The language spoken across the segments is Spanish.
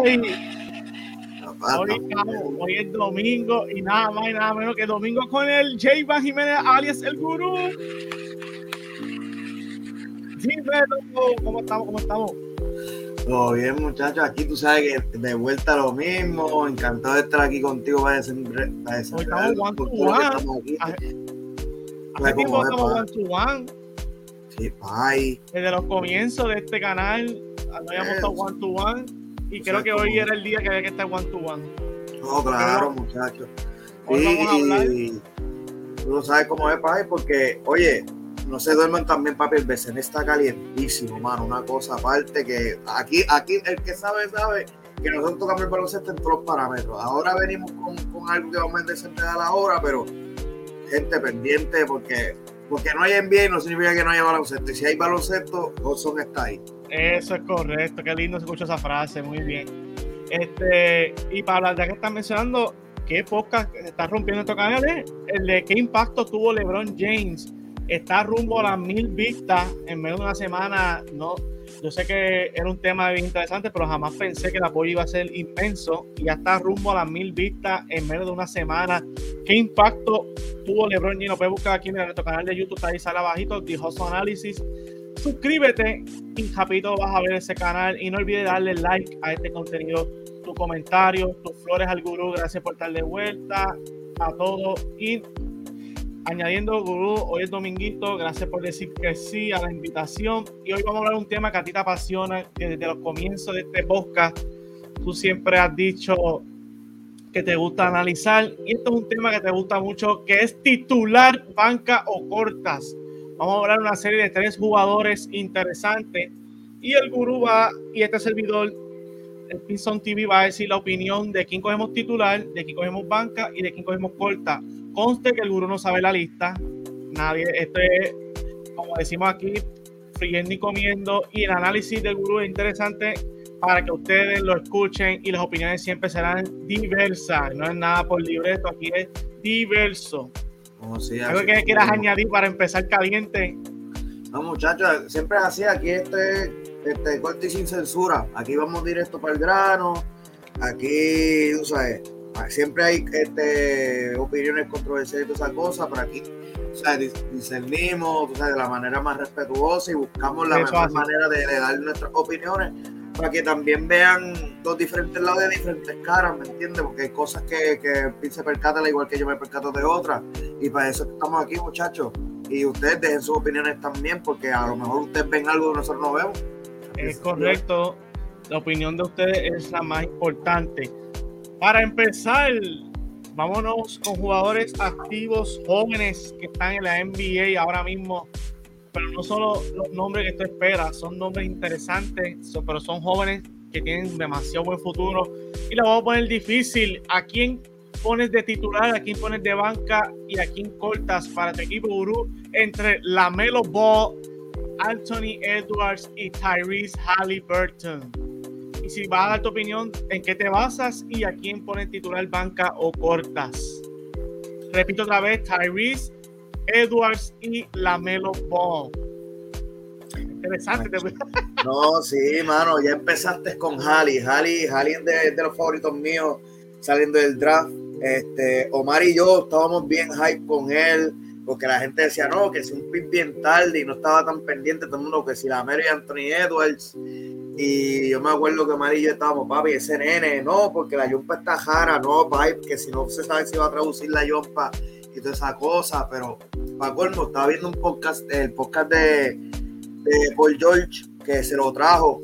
Hoy, hoy, es domingo y nada más y nada menos que domingo con el J. Van Jiménez, alias el Gurú. Dímelo, ¿cómo estamos? ¿Cómo estamos? Todo bien, muchachos. Aquí tú sabes que de vuelta lo mismo. Encantado de estar aquí contigo para decir. Hoy estamos one to one. Hace tiempo estamos one to one. Sí, bye. Desde los comienzos de este canal no habíamos estado one to one. Y creo que hoy era el día que había que estar one to one. No, claro, muchachos. Hoy vamos a hablar. Tú no sabes cómo es, Pai, porque, oye, no se duerman también, papi. El BCN está calientísimo, mano. Una cosa aparte que aquí, aquí el que sabe, sabe que nosotros tocamos el baloncesto en todos los parámetros. Ahora venimos con, con algo que vamos a descender a la hora, pero gente pendiente porque porque no hay NBA no significa que no haya baloncesto. Y si hay baloncesto, Hudson está ahí. Eso es correcto. Qué lindo se escucha esa frase. Muy bien. Este, y para hablar de que están mencionando, ¿qué podcast está rompiendo estos canales? El de qué impacto tuvo LeBron James está rumbo a las mil vistas en menos de una semana. No, yo sé que era un tema bien interesante, pero jamás pensé que el apoyo iba a ser inmenso y ya está rumbo a las mil vistas en menos de una semana. ¿Qué impacto tuvo LeBron? Y lo puedes buscar aquí en nuestro canal de YouTube, está ahí sale abajito, dijo su análisis. Suscríbete y rapidito vas a ver ese canal. Y no olvides darle like a este contenido, tu comentario, tus flores al gurú, gracias por estar de vuelta a todos. Y añadiendo gurú, hoy es dominguito, gracias por decir que sí a la invitación. Y hoy vamos a hablar de un tema que a ti te apasiona desde los comienzos de este podcast. Tú siempre has dicho que te gusta analizar. Y esto es un tema que te gusta mucho, que es titular, banca o cortas. Vamos a hablar una serie de tres jugadores interesantes y el gurú va y este servidor el Pinson TV va a decir la opinión de quién cogemos titular, de quién cogemos banca y de quién cogemos corta. Conste que el gurú no sabe la lista. Nadie, esto es, como decimos aquí, friendo y comiendo. Y el análisis del gurú es interesante para que ustedes lo escuchen y las opiniones siempre serán diversas. No es nada por libreto, aquí es diverso. ¿Algo que quieras añadir para empezar caliente? No, muchachos, siempre es así. Aquí este, este corte y sin censura. Aquí vamos directo para el grano. Aquí, tú sabes, siempre hay este, opiniones controversiales y todas esas cosas, pero aquí o sea, discernimos de la manera más respetuosa y buscamos la mejor manera de, dar nuestras opiniones para que también vean dos diferentes lados de diferentes caras, ¿me entiendes? Porque hay cosas que, que se percata igual que yo me percato de otras. Y para eso estamos aquí, muchachos. Y ustedes dejen sus opiniones también, porque a lo mejor ustedes ven algo que nosotros no vemos. Es correcto. La opinión de ustedes es la más importante. Para empezar, vámonos con jugadores activos jóvenes que están en la NBA ahora mismo. Pero no solo los nombres que tú esperas, son nombres interesantes, pero son jóvenes que tienen demasiado buen futuro. Y lo vamos a poner difícil. ¿A quién pones de titular, a quién pones de banca y a quién cortas para tu equipo Gurú entre Lamelo Ball, Anthony Edwards y Tyrese Halliburton? si vas a dar tu opinión, ¿en qué te basas y a quién pones titular banca o cortas? Repito otra vez, Tyrese, Edwards y Lamelo Ball. Interesante. No, sí, mano, ya empezaste con Halley. Halley, Halley es de, los favoritos míos saliendo del draft. Este, Omar y yo estábamos bien hype con él, porque la gente decía, no, que si un pick bien tarde y no estaba tan pendiente todo el mundo, que si Lamelo y Anthony Edwards. Y yo me acuerdo que Amarillo estábamos, papi, ese nene, no, porque la yompa está jara, no, papi, porque si no se sabe si va a traducir la yompa y toda esa cosa, pero para colmo, estaba viendo un podcast, el podcast de, de Paul George, que se lo trajo,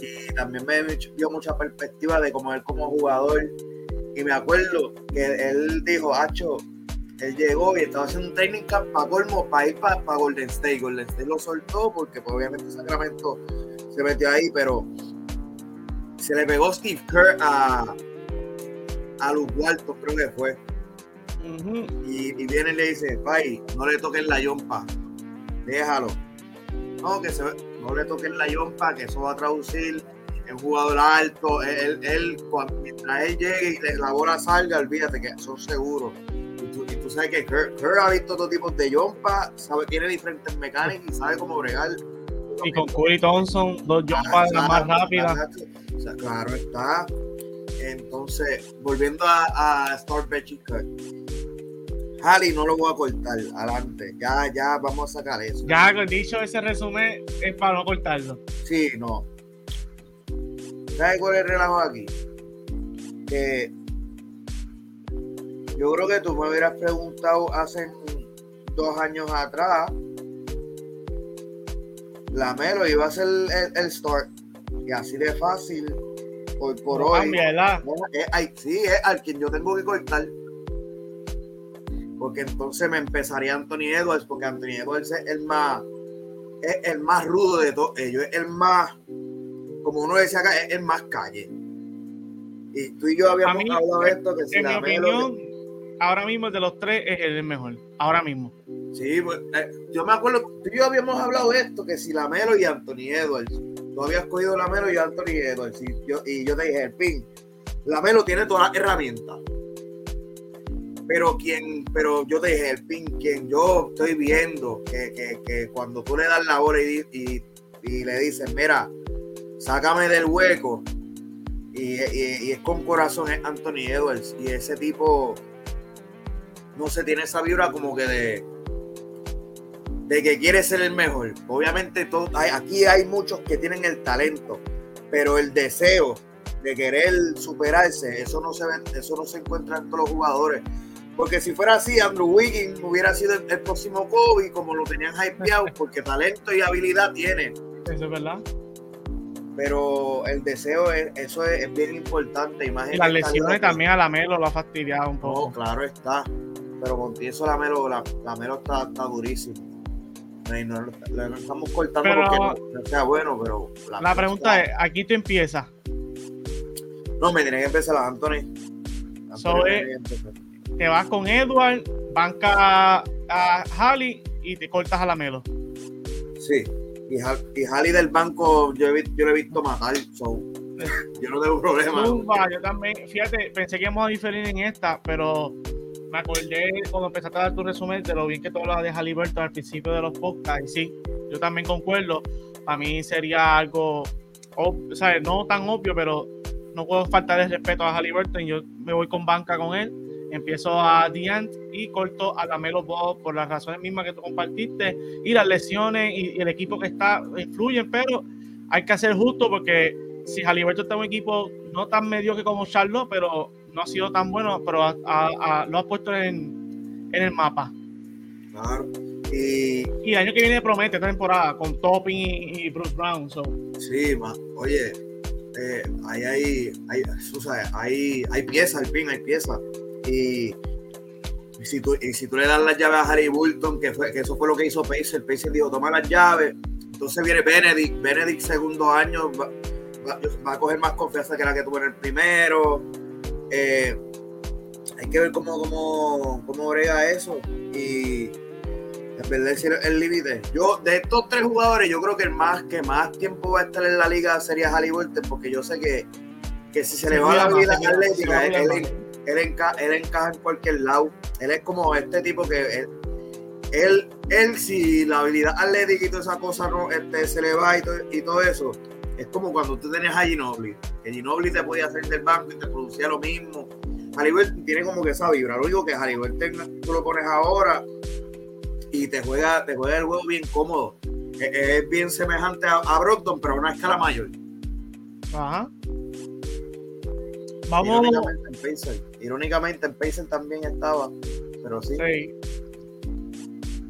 y también me dio mucha perspectiva de cómo él como jugador, y me acuerdo que él dijo, Hacho, él llegó y estaba haciendo un training camp para colmo, para ir para, para Golden State, Golden State lo soltó porque pues, obviamente Sacramento se metió ahí, pero se le pegó Steve Kerr a, a los Walton, creo que fue. Y, viene y le dice, Pai, no le toquen la yompa, déjalo. No, que se, no le toquen la yompa, que eso va a traducir en jugador alto. Él, él, cuando, mientras él llegue y la bola salga, olvídate que son seguros. Y tú, y tú sabes que Kerr, ha visto todo tipo de yompa, sabe, tiene diferentes mecánicas y sabe cómo bregar y con Curry Thompson, dos jumpas más rápidas. O sea, claro está. Entonces, volviendo a, a Star Halley no lo voy a cortar, adelante. Ya, ya vamos a sacar eso. Ya, dicho ese resumen, es para no cortarlo. Sí, no. ¿Sabes cuál es el relajo aquí? Que yo creo que tú me hubieras preguntado hace dos años atrás. La Melo iba a ser el, el start. Y así de fácil, hoy por hoy. Cambia, ¿verdad? sí, es al quien yo tengo que cortar porque entonces me empezaría Anthony Edwards, porque Anthony Edwards es el más, es el más rudo de todos ellos, es el más, como uno decía acá, es el más calle. Y tú y yo habíamos hablado de esto, que si la opinión, ahora mismo de los tres es el mejor, ahora mismo. Sí, pues, eh, yo me acuerdo, tú y yo habíamos hablado de esto, que si la Melo y Anthony Edwards, tú habías cogido la Melo y Anthony Edwards, y yo, y yo te dije, el pin, la Melo tiene todas las herramientas. Pero quien, pero yo te dije, el pin, quien yo estoy viendo que, cuando tú le das la hora y, le dices, mira, sácame del hueco, y, es con corazón, es Anthony Edwards, y ese tipo, no se tiene esa vibra como que de, de que quiere ser el mejor. Obviamente, todo, aquí hay muchos que tienen el talento, pero el deseo de querer superarse, eso no se eso no se encuentra en todos los jugadores. Porque si fuera así, Andrew Wiggins hubiera sido el, próximo Kobe, como lo tenían hypeado, porque talento y habilidad tiene. Eso es verdad. Pero el deseo, es, eso es, bien importante. y las lesiones también a la Melo lo ha fastidiado un poco. No, claro está. Pero con eso la Melo, la, Melo está, está durísimo. No, estamos cortando porque no, sea bueno, pero... La, pregunta es, ¿aquí tú empiezas? No, me tiene que empezar a Anthony. Anthony te vas con Edward, banca a Halley y te cortas a la Melo. Sí, y, Halley del banco yo, he, yo lo he visto matar, yo no tengo problema. yo también, fíjate, pensé que íbamos a diferir en esta, pero me acordé cuando empezaste a dar tu resumen de lo bien que tú hablabas de Halliburton al principio de los podcasts, y sí, yo también concuerdo, para mí sería algo, ¿sabes? no tan obvio, pero no puedo faltar el respeto a Halliburton, yo me voy con banca con él empiezo a Diant y corto a la Melo Ball por las razones mismas que tú compartiste y las lesiones y, el equipo que está influyen, pero hay que hacer justo porque si Jaliberto está en un equipo no tan mediocre como Charlotte, pero no ha sido tan bueno, pero lo ha puesto en, el mapa. Claro. Y, el año que viene promete esta temporada con Topping y, Bruce Brown. Sí, oye, eh, ahí hay, hay, hay, hay piezas, al fin hay piezas. Y, si tú, y si tú le das las llaves a Harry Bulton, que, fue, que eso fue lo que hizo Pacer, Pacer dijo, toma las llaves. Entonces viene Benedict, Benedict segundo año, va, a coger más confianza que la que tuvo en el primero. Eh, hay que ver cómo, cómo, cómo brega eso. Y en el límite. Yo, de estos tres jugadores, yo creo que el más que más tiempo va a estar en la liga sería Harry Bulton, porque yo sé que, que si se le va la vida atlética, él, él, encaja en cualquier lado. Él es como este tipo que él, él, si la habilidad atlética y toda esa cosa no, este, se le va y todo, eso, es como cuando tú tenías a Ginobili, que Ginobili te podía hacer del banco y te producía lo mismo. Halliburton tiene como que esa vibra. Lo único que Halliburton tú lo pones ahora y te juega, te juega el juego bien cómodo. Es, bien semejante a, a Brockton, pero a una escala mayor. Ajá. Vamos. Irónicamente en Pacers. también estaba, pero sí.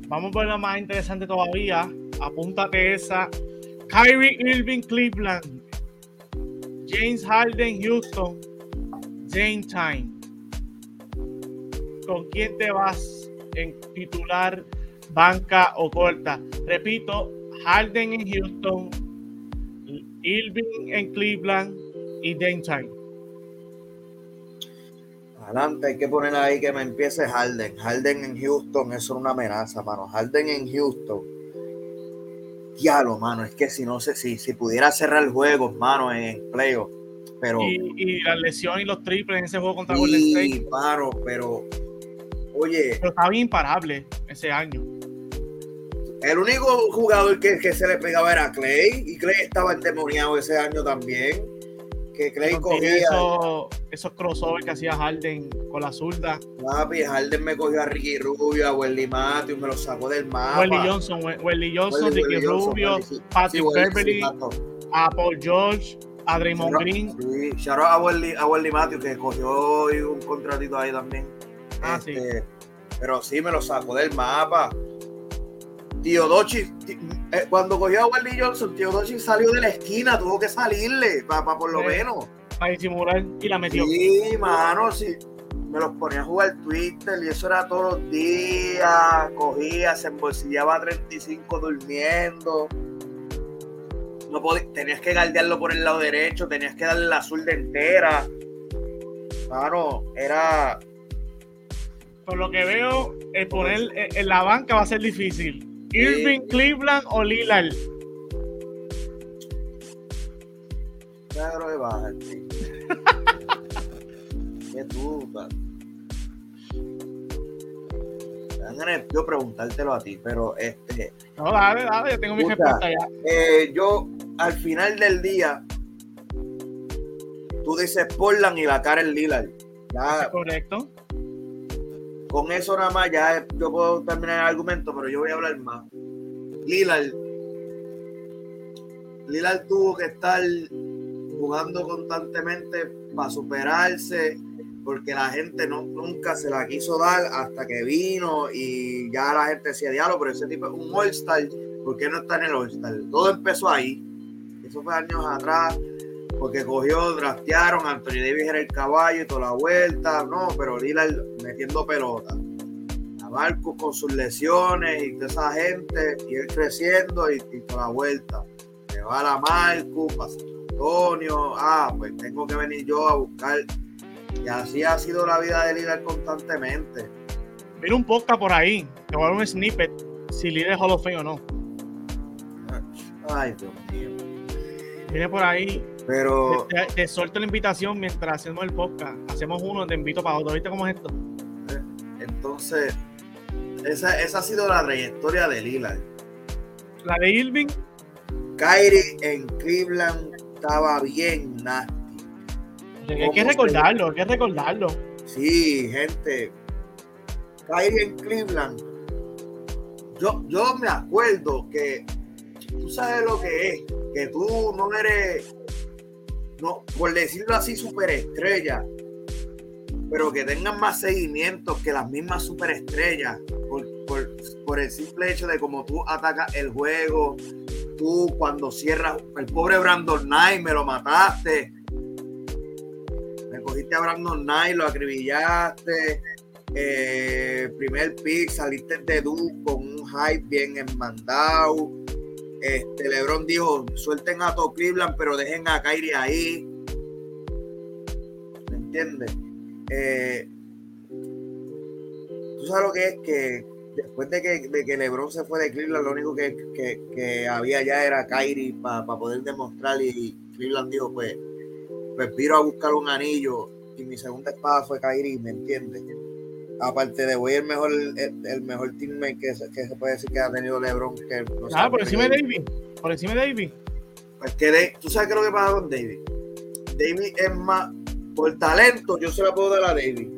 Vamos por la más interesante todavía. Apúntate esa. Kyrie Irving Cleveland. James Harden Houston. Jane Time. ¿Con quién te vas en titular, banca o corta? Repito, Harden en Houston, Irving en Cleveland y Jane Time. Adelante, hay que poner ahí que me empiece Harden. Harden en Houston, eso es una amenaza, mano. Harden en Houston. Diablo, mano, es que si no sé, si, si pudiera cerrar juegos, mano, en playoff. Pero. Y, la lesión y los triples en ese juego contra Golden State. Sí, pero. Oye. Pero estaba imparable ese año. El único jugador que, que se le pegaba era Clay, y Clay estaba endemoniado ese año también. Que Clay cogía. Esos, esos crossovers que hacía Harden con la zurda. Papi, Harden me cogió a Ricky Rubio, a Welly Matthews, me lo sacó del mapa. Welly Johnson, We- Wesley Johnson, Welly- Ricky Welly Rubio, Welly, sí. Patrick Sí, Welly, Beverly, sí, a Paul George, a Draymond Green. Sí, shout out a Welly, a Welly Matthews que cogió un contratito ahí también. Ah, Este, Pero sí me lo sacó del mapa. Tío Dochi, ti- eh, cuando cogió a Welly Johnson, Tío Dochi salió de la esquina, tuvo que salirle, para por lo Sí. menos. para disimular y la metió. Sí, mano, sí. Me los ponía a jugar Twitter y eso era todos los días. Cogía, se embolsillaba 35 durmiendo. No podí- tenías que guardiarlo por el lado derecho, tenías que darle la azul de entera. Mano, era. Por lo que veo, el poner en- en la banca va a ser difícil. Irving, Cleveland o Lillard. Claro de baja, tío. Qué de yo preguntártelo a ti, pero este. No, dale, dale, yo tengo mi respuesta ya. Eh, yo, al final del día, tú dices Portland y la cara en Lillard. Ya, Correcto. Con eso nada más, ya yo puedo terminar el argumento, pero yo voy a hablar más. Lillard. Lillard tuvo que estar jugando constantemente para superarse, porque la gente no, nunca se la quiso dar hasta que vino y ya la gente decía, diablo, pero ese tipo es un All-Star, ¿por qué no está en el All-Star? Todo empezó ahí. Eso fue años atrás, porque cogió, draftearon, Anthony Davis era el caballo y toda la vuelta, no, pero Lillard metiendo pelota. A Marcus con sus lesiones y toda esa gente, y él creciendo y, y toda la vuelta. Se va la Marcus, para San Antonio, ah, pues tengo que venir yo a buscar. Y así ha sido la vida de Lillard constantemente. Mira un podcast por ahí. Te voy a dar un snippet si Lillard es Hall of Fame o no. Ay, Dios mío. Viene por ahí. Pero Te, te suelto la invitación mientras hacemos el podcast. Hacemos uno, te invito para otro. ¿Viste cómo es esto? Entonces, esa, esa ha sido la trayectoria de Lillard. La de Irving, Kyrie en Cleveland estaba bien nasty. hay ¿Cómo que recordarlo, hay que recordarlo. Sí, gente. Kyrie en Cleveland. Yo, yo me acuerdo que tú sabes lo que es, que tú no eres, no, por decirlo así, superestrella, pero que tengan más seguimiento que las mismas superestrellas, por, por, el simple hecho de cómo tú atacas el juego, tú cuando cierras, el pobre Brandon Knight me lo mataste, me cogiste a Brandon Knight, lo acribillaste. eh, primer pick, saliste de Duke con un hype bien enmandado. Este, LeBron dijo: suelten a todo Cleveland, pero dejen a Kyrie ahí. ¿Me entiendes? Eh, Tú sabes lo que es que después de que, de que LeBron se fue de Cleveland, lo único que, que- que había ya era Kyrie para poder demostrar. Y Cleveland dijo: Pues pues viro a buscar un anillo y mi segunda espada fue Kyrie, ¿me entiendes? Aparte de voy el mejor el, el mejor teammate que, se- que se puede decir que ha tenido LeBron que no Ah, por encima de David. Por encima de David. pues que de- tú sabes qué es lo que pasa con David David es más por talento yo se la puedo dar a David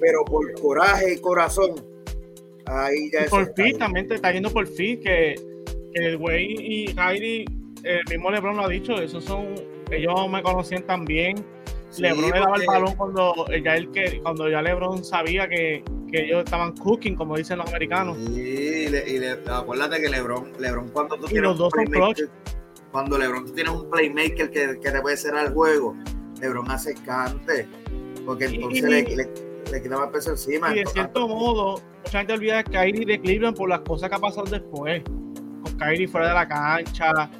pero por coraje y corazón ahí ya Y por fin, también te está yendo por fin que, que el güey y Kyrie, el mismo LeBron lo ha dicho, esos son, ellos me conocían también. Sí, LeBron le daba el balón cuando ya, él, que, cuando ya LeBron sabía que, que ellos estaban cooking, como dicen los americanos. Sí, y, le- y le- acuérdate que LeBron, LeBron cuando tú Y tienes los un dos son playmaker, cuando LeBron tú tienes un playmaker que, que te puede cerrar el juego, LeBron hace cante, porque entonces y- le, le, le quita más peso encima. Y de cierto modo, mucha gente olvida de Kyrie de Cleveland por las cosas que ha pasado después. Con Kyrie fuera de la cancha,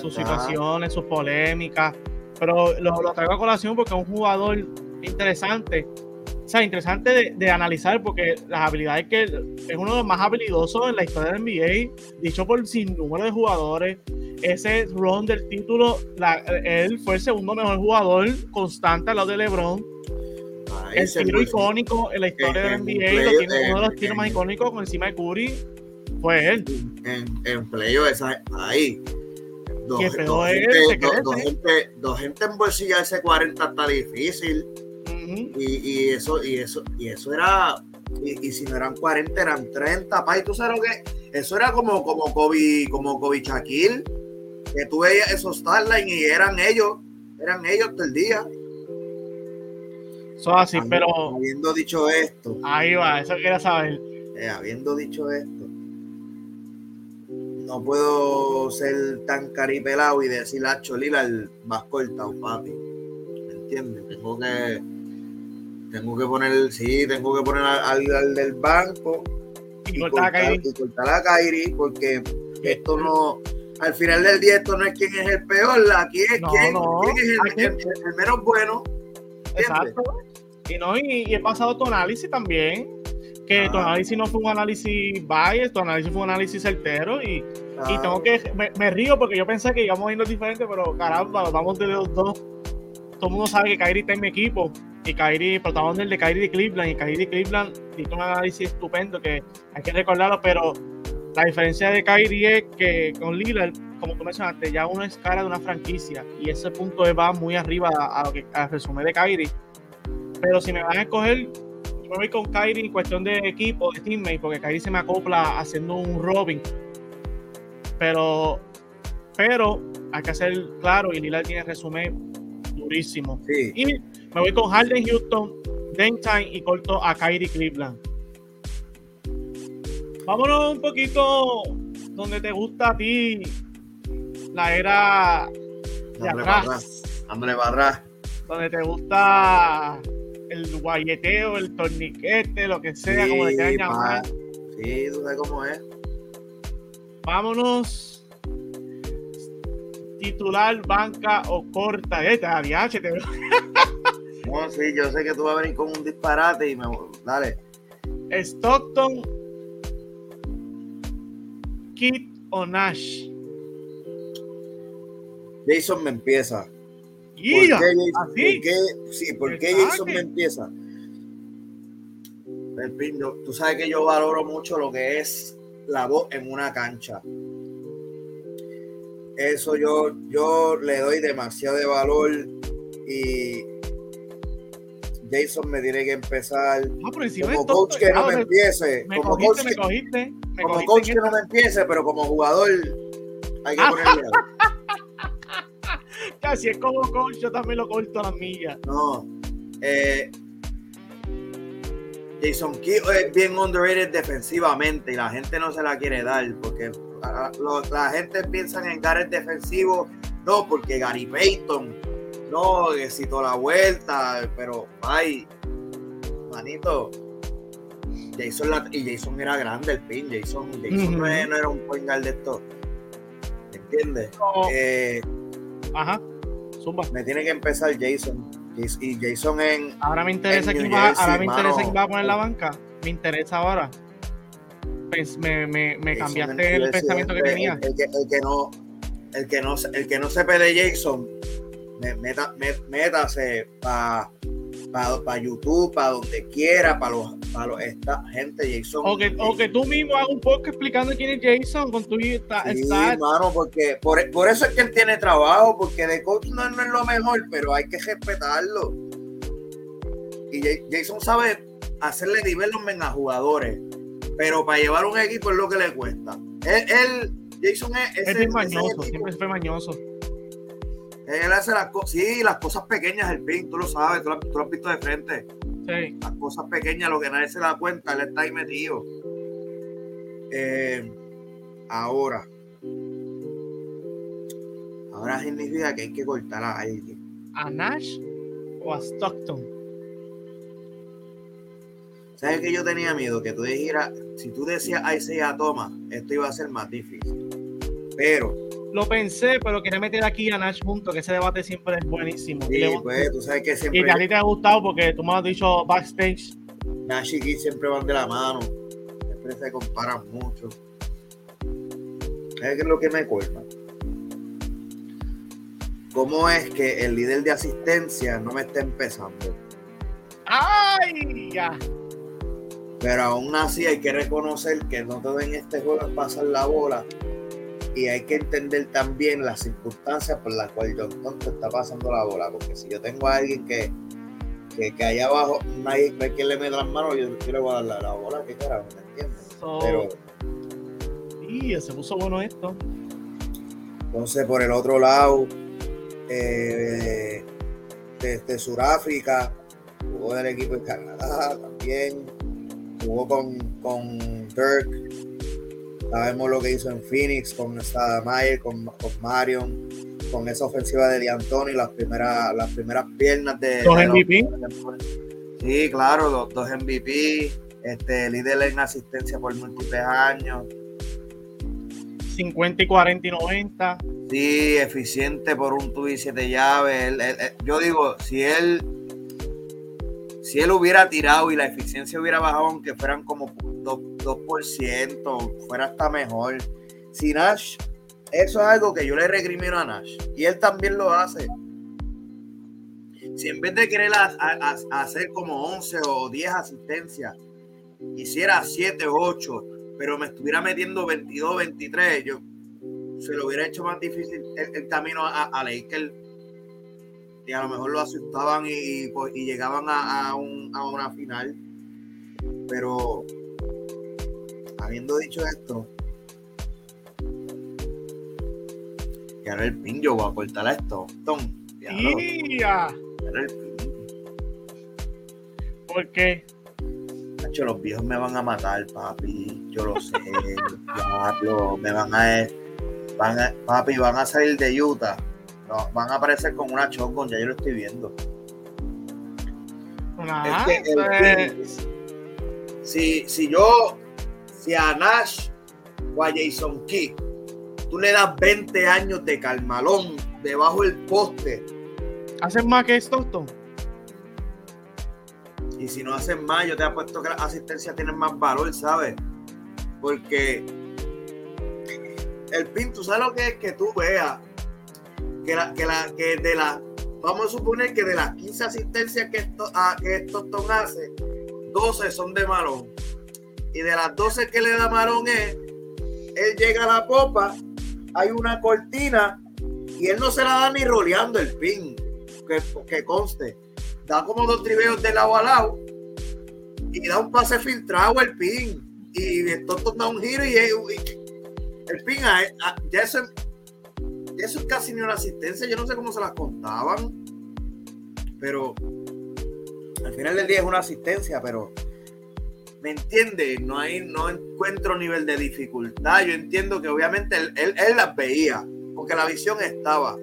sus situaciones, sus polémicas. Pero lo, lo traigo a colación porque es un jugador interesante. O sea, interesante de, de analizar porque las habilidades que es uno de los más habilidosos en la historia del NBA, dicho por sin número de jugadores. Ese run del título, la- él fue el segundo mejor jugador constante al lado de LeBron. El tiro icónico en la historia en- del en NBA, lo tiene uno de los tiros más icónicos con encima de Curry. fue él. En, en playoff, esa, ahí. Dos, ¿Qué dos, gente, dos, ¿Qué dos gente, dos gente en bolsillo ese 40 está difícil. Y, y eso, y eso, y eso era, y, y si no eran 40, eran 30, pa, y tú sabes lo que, eso era como, como Kobe, como Kobe Shaquille, que tú veías esos Starline y eran ellos, eran ellos todo el día. Eso así, Habi- pero Habiendo dicho esto, ahí va, eso quería saber. eh, habiendo dicho esto, no puedo ser tan caripelado y decir a Cholila el más cortado, papi. ¿Me entiendes? Tengo que, tengo que poner, sí, tengo que poner al, del banco Y y cortar a cortar, Kyrie. y cortar a Kyrie, porque esto no, al final del día esto no es quién es el peor, aquí es No, quién, no, quién es el, aquí- el- el- el menos bueno. ¿entiendes? Exacto. Y no, y, y he pasado tu análisis también. Que tu Ah. análisis no fue un análisis bias, tu análisis fue un análisis certero. Y, y Ah, tengo que. Me, me río porque yo pensé que íbamos a irnos diferentes, pero caramba, vamos de los dos. Todo el mundo sabe que Kyrie está en mi equipo. Y Kyrie, el de Kyrie Cleveland. Y Kyrie Cleveland hizo un análisis estupendo que hay que recordarlo, pero la diferencia de Kyrie es que con Lillard, como tú mencionaste, ya uno es cara de una franquicia. Y ese punto va muy arriba a, a lo que al resumen de Kyrie. Pero si me van a escoger, yo me voy con Kyrie en cuestión de equipo, de teammate, porque Kyrie se me acopla haciendo un Robin. Pero, pero hay que ser claro, y Lillard tiene resumen durísimo. sí. Y me voy con Harden Houston, Dame Time y corto a Kyrie Cleveland. Vámonos un poquito donde te gusta a ti la era de Dándole atrás barra, dándole barra. donde te gusta el guayeteo, el torniquete, lo que sea, como le quieran Sí, llamar. Sí, tú sabes cómo es. Vámonos. Titular, banca o corta. Eh, te te veo. No, sí, yo sé que tú vas a venir con un disparate y me dale. Stockton, Kit o Nash. Jason me empieza. ¿Por qué por qué- sí, ¿por qué Jason me empieza? El pin, yo- tú sabes que yo valoro mucho lo que es la voz en una cancha. Eso yo, yo le doy demasiado de valor y Jason me tiene que empezar. Ah, Como coach que no me me, empiece. me Como cogiste, coach me que, cogiste. Me como cogiste coach en que no me empiece, pero como jugador hay que Ah. ponerle algo. esta. Si es como coach, yo también lo corto a las millas. No. Eh, Jason Kidd es bien underrated defensivamente y la gente no se la quiere dar porque la, la gente piensa en Gareth defensivo, no, porque Gary Payton, no, que citó la vuelta, pero ay, manito. Jason la- y Jason era grande el pin, Jason, Jason no, era un point guard de esto. ¿Entiendes? No, Eh, Ajá. Zumba. me tiene que empezar Jason. Jas- Y Jason en, Ahora me interesa quién va, ahora me interesa quién va a poner la banca. Me interesa ahora. Pues me, me, me cambiaste el pensamiento que tenía. El, el que, el que no, el que no, el que no sepa de Jason, meta, me- métase para pa, YouTube, para donde quiera, para los, para los esta gente Jason. O que, o que tú mismo hagas un poco explicando quién es Jason con tu esta- Sí, stats. mano, porque por, por eso es que él tiene trabajo, porque de coach no, no es lo mejor, pero hay que respetarlo. Y Ja- Jason sabe hacerle development a jugadores, pero para llevar un equipo es lo que le cuesta. Él, él- Jason es, Es ese mañoso, siempre fue mañoso. Él hace las cosas, sí, las cosas pequeñas, el pin, tú lo sabes, tú lo, tú lo has visto de frente. Sí. Las cosas pequeñas, lo que nadie se da cuenta, él está ahí metido. Eh, ahora, ahora significa que hay que cortar a alguien. ¿A Nash o a Stockton? ¿Sabes que yo tenía miedo? Que tú dijeras, si tú decías Isaiah Thomas, esto iba a ser más difícil. Pero, Lo pensé, pero quería meter aquí a Nash junto, que ese debate siempre es buenísimo. y, sí, pues, tú sabes que y a ti te ha gustado porque tú me has dicho backstage. Nash y Keith siempre van de la mano. Siempre se comparan mucho. ¿Sabes qué es lo que me colma? ¿Cómo es que el líder de asistencia no me está empezando? ¡Ay! Ya. Pero aún así hay que reconocer que no todo en este juego es pasar la bola y hay que entender también las circunstancias por las cuales John te está pasando la bola. Porque si yo tengo a alguien que, que, allá abajo nadie hay quien le meta las manos, yo, le voy a dar la, bola, ¿qué carajo? ¿Me entiendes? Pero. Y se puso bueno esto. Entonces, por el otro lado, eh, desde Sudáfrica, jugó del equipo de Canadá también, jugó con, con Dirk, sabemos lo que hizo en Phoenix con Stadamayer, con, con Marion, con esa ofensiva de D'Antoni, las primeras, las primeras piernas de... ¿Dos MVP? sí, claro, dos, dos MVP, este, líder en asistencia por múltiples años. 50 y 40 y 90. Sí, eficiente por un tubo y siete llaves. yo digo, si él si él hubiera tirado y la eficiencia hubiera bajado, aunque fueran como 2%, fuera hasta mejor. Si Nash, eso es algo que yo le recrimino a Nash. Y él también lo hace. Si en vez de querer hacer como 11 o 10 asistencias, hiciera 7 o 8, pero me estuviera metiendo 22, 23, yo se lo hubiera hecho más difícil el, camino a, a Lakers y a lo mejor lo asustaban y, pues, llegaban a, una final. Pero habiendo dicho esto, y ahora el pin, yo voy a cortar esto. Tom, ¿Por qué? los viejos me van a matar, papi. Yo lo sé. me van a, van a, papi, van a salir de Utah no, van a aparecer con una shotgun, ya yo lo estoy viendo. Pues. si, si yo, si a Nash o a Jason Key, tú le das 20 años de calmalón debajo del poste. ¿Hacen más que Stockton? Y si no hacen más, yo te apuesto que la asistencia tiene más valor, ¿sabes? Porque el pin, tú sabes lo que es que tú veas que, la, que, la, que de la, vamos a suponer que de las 15 asistencias que, esto, ah, que Stockton hace, 12 son de Marón. Y de las 12 que le da Marón es, él llega a la popa, hay una cortina y él no se la da ni roleando el pin, que, que conste. Da como dos tribeos de lado a lado y da un pase filtrado el pin. Y Stockton da un giro y, el pin, ya eso eso es casi ni una asistencia, yo no sé cómo se las contaban, pero al final del día es una asistencia, pero ¿me entiende? No, hay, no encuentro nivel de dificultad, yo entiendo que obviamente él, él, las veía, porque la visión estaba,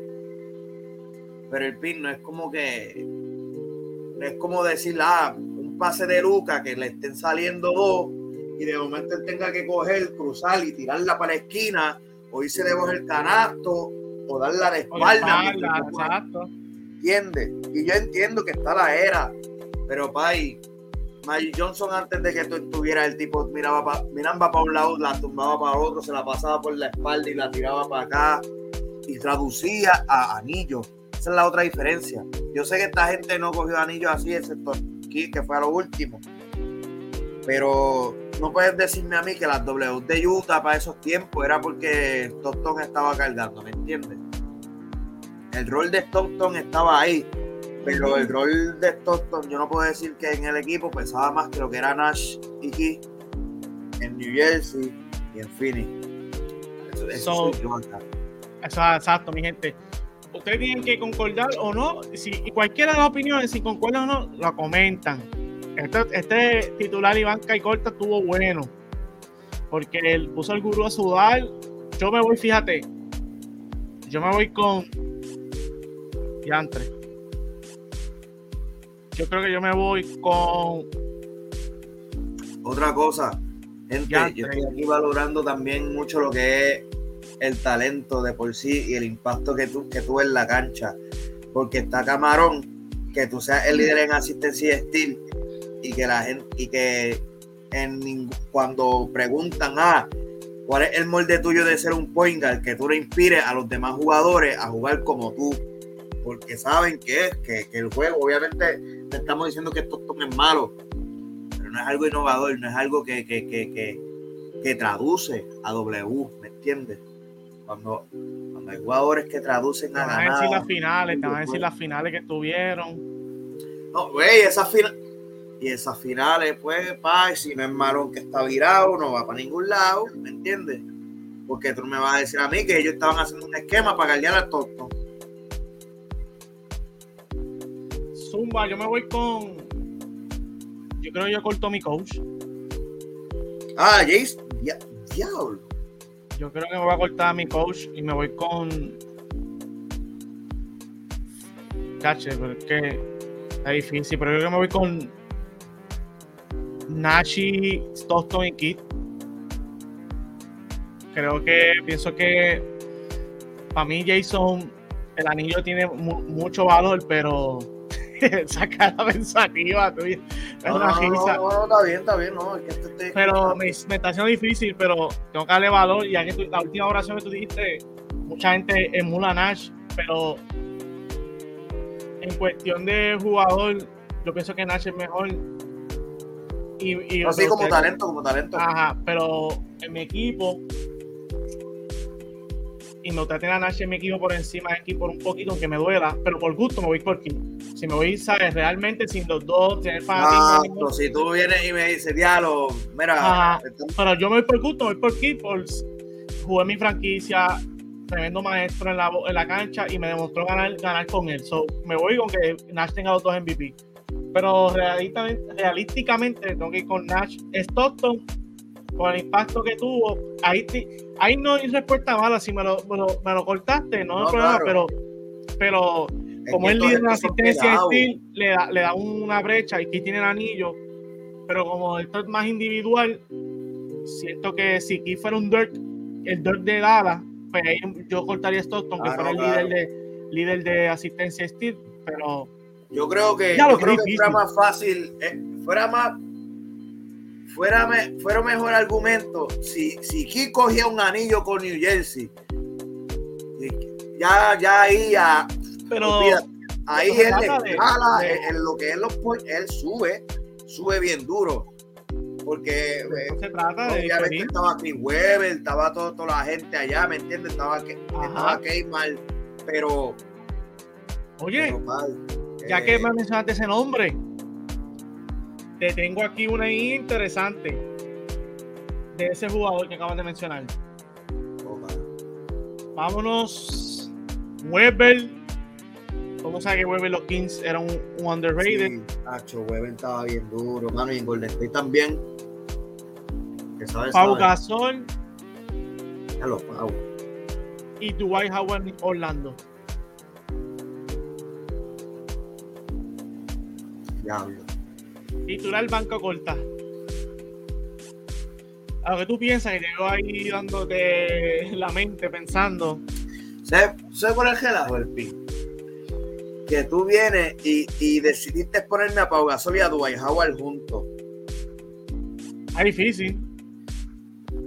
pero el pin no es como que, no es como decir, ah, un pase de Luca que le estén saliendo dos y de momento él tenga que coger, cruzar y tirarla para la esquina o irse debajo del canasto o darle la espalda. exacto. ¿Entiendes? Y yo entiendo que está la era, pero Pai, Magic Johnson antes de que tú estuvieras, el tipo miraba para miraba para un lado, la tumbaba para otro, se la pasaba por la espalda y la tiraba para acá y traducía a anillo. Esa es la otra diferencia. Yo sé que esta gente no cogió anillos así, excepto aquí, que fue a lo último. Pero no puedes decirme a mí que las W de Utah para esos tiempos era porque Stockton estaba cargando, ¿me entiendes? El rol de Stockton estaba ahí, pero el rol de Stockton, yo no puedo decir que en el equipo pesaba más que lo que era Nash y Key en New Jersey y en Phoenix. Eso, es exacto, mi gente. Ustedes tienen que concordar o no, si cualquiera de las opiniones, si concuerdan o no, lo comentan este, este, titular Iván Caicorta estuvo bueno. Porque él puso al gurú a sudar. Yo me voy, fíjate. Yo me voy con. Yantre. Yo creo que yo me voy con. Otra cosa, gente, yo estoy aquí valorando también mucho lo que es el talento de por sí y el impacto que tú, que tú en la cancha. Porque está Camarón, que tú seas el líder en asistencia y estilo y que la gente y que en, cuando preguntan ah cuál es el molde tuyo de ser un point guard que tú le inspires a los demás jugadores a jugar como tú porque saben que es que, el juego obviamente te estamos diciendo que esto es malo pero no es algo innovador, no es algo que, que, que, que traduce a W, ¿me entiendes? Cuando, cuando hay jugadores que traducen a ganar. Te van a decir las finales, te van a decir las finales que tuvieron. No, güey, esas finales. Y esas finales, pues, pa, si no es Marón que está virado, no va para ningún lado, ¿me entiendes? Porque tú me vas a decir a mí que ellos estaban haciendo un esquema para guiar al tonto. Zumba, yo me voy con. Yo creo que yo corto mi coach. Ah, Jace, diablo. Yo creo que me voy a cortar a mi coach y me voy con. Cache, pero es que está difícil. Pero yo creo que me voy con Nashi, Stockton y Kit. Creo que pienso que para mí Jason el anillo tiene mucho valor, pero esa cara pensativa tuya es una risa. No, está bien, está bien, no, Pero me, está haciendo difícil, pero tengo que darle valor, ya que la última oración que tú dijiste, mucha gente emula Nash, pero en cuestión de jugador, yo pienso que Nash es mejor. Y, y Así como talento, como talento. Ajá, pero en mi equipo y me gusta tener a Nash en mi equipo por encima de aquí por un poquito, aunque me duela, pero por gusto me voy por King. Si me voy, sabes, realmente sin los dos, tener fanatismo. Ah, si tú vienes y me dices, diálogo, mira. pero yo me voy por gusto, me voy por King, por jugué mi franquicia, tremendo maestro en la, en la cancha y me demostró ganar, ganar con él. So, me voy con que Nash tenga los dos MVP. Pero realísticamente, realísticamente tengo que ir con Nash Stockton con el impacto que tuvo, ahí, ahí no hay respuesta mala. Si me lo, me lo, cortaste, no, hay problema, pero, pero como el líder de la asistencia Steel, le da, le da una brecha y aquí tiene el anillo. Pero como esto es más individual, siento que si aquí fuera un Dirt, el Dirt de Dallas, pues ahí yo cortaría Stockton, que fuera el líder de, líder de asistencia Steel, pero. Yo creo que, yo creo que fuera más fácil, eh, fuera más fuera, fuera mejor argumento si, si Key cogía un anillo con New Jersey. Ya, ya ahí, pero ahí él en lo que él, los, él sube, sube bien duro. Porque eh, se trata de estaba Chris Weber, estaba todo, toda la gente allá, ¿me entiendes? Estaba, estaba mal, pero. Oye, ya que eh, me mencionaste ese nombre, te tengo aquí una interesante de ese jugador que acabas de mencionar. Vámonos. Weber. ¿Cómo sabe que Weber los Kings era un, underrated? Sí, Weber estaba bien duro, mano, y en Golden State también. Pau Gasol. Ya Pau. Y Dwight Howard Orlando. Diablo. Titular banco corta. A lo que tú piensas, y te veo ahí dándote la mente pensando. ¿Sabes, por el gelado, el pin? Que tú vienes y, y decidiste ponerme a Pau Gasol y a Dwight Howard juntos. Es difícil.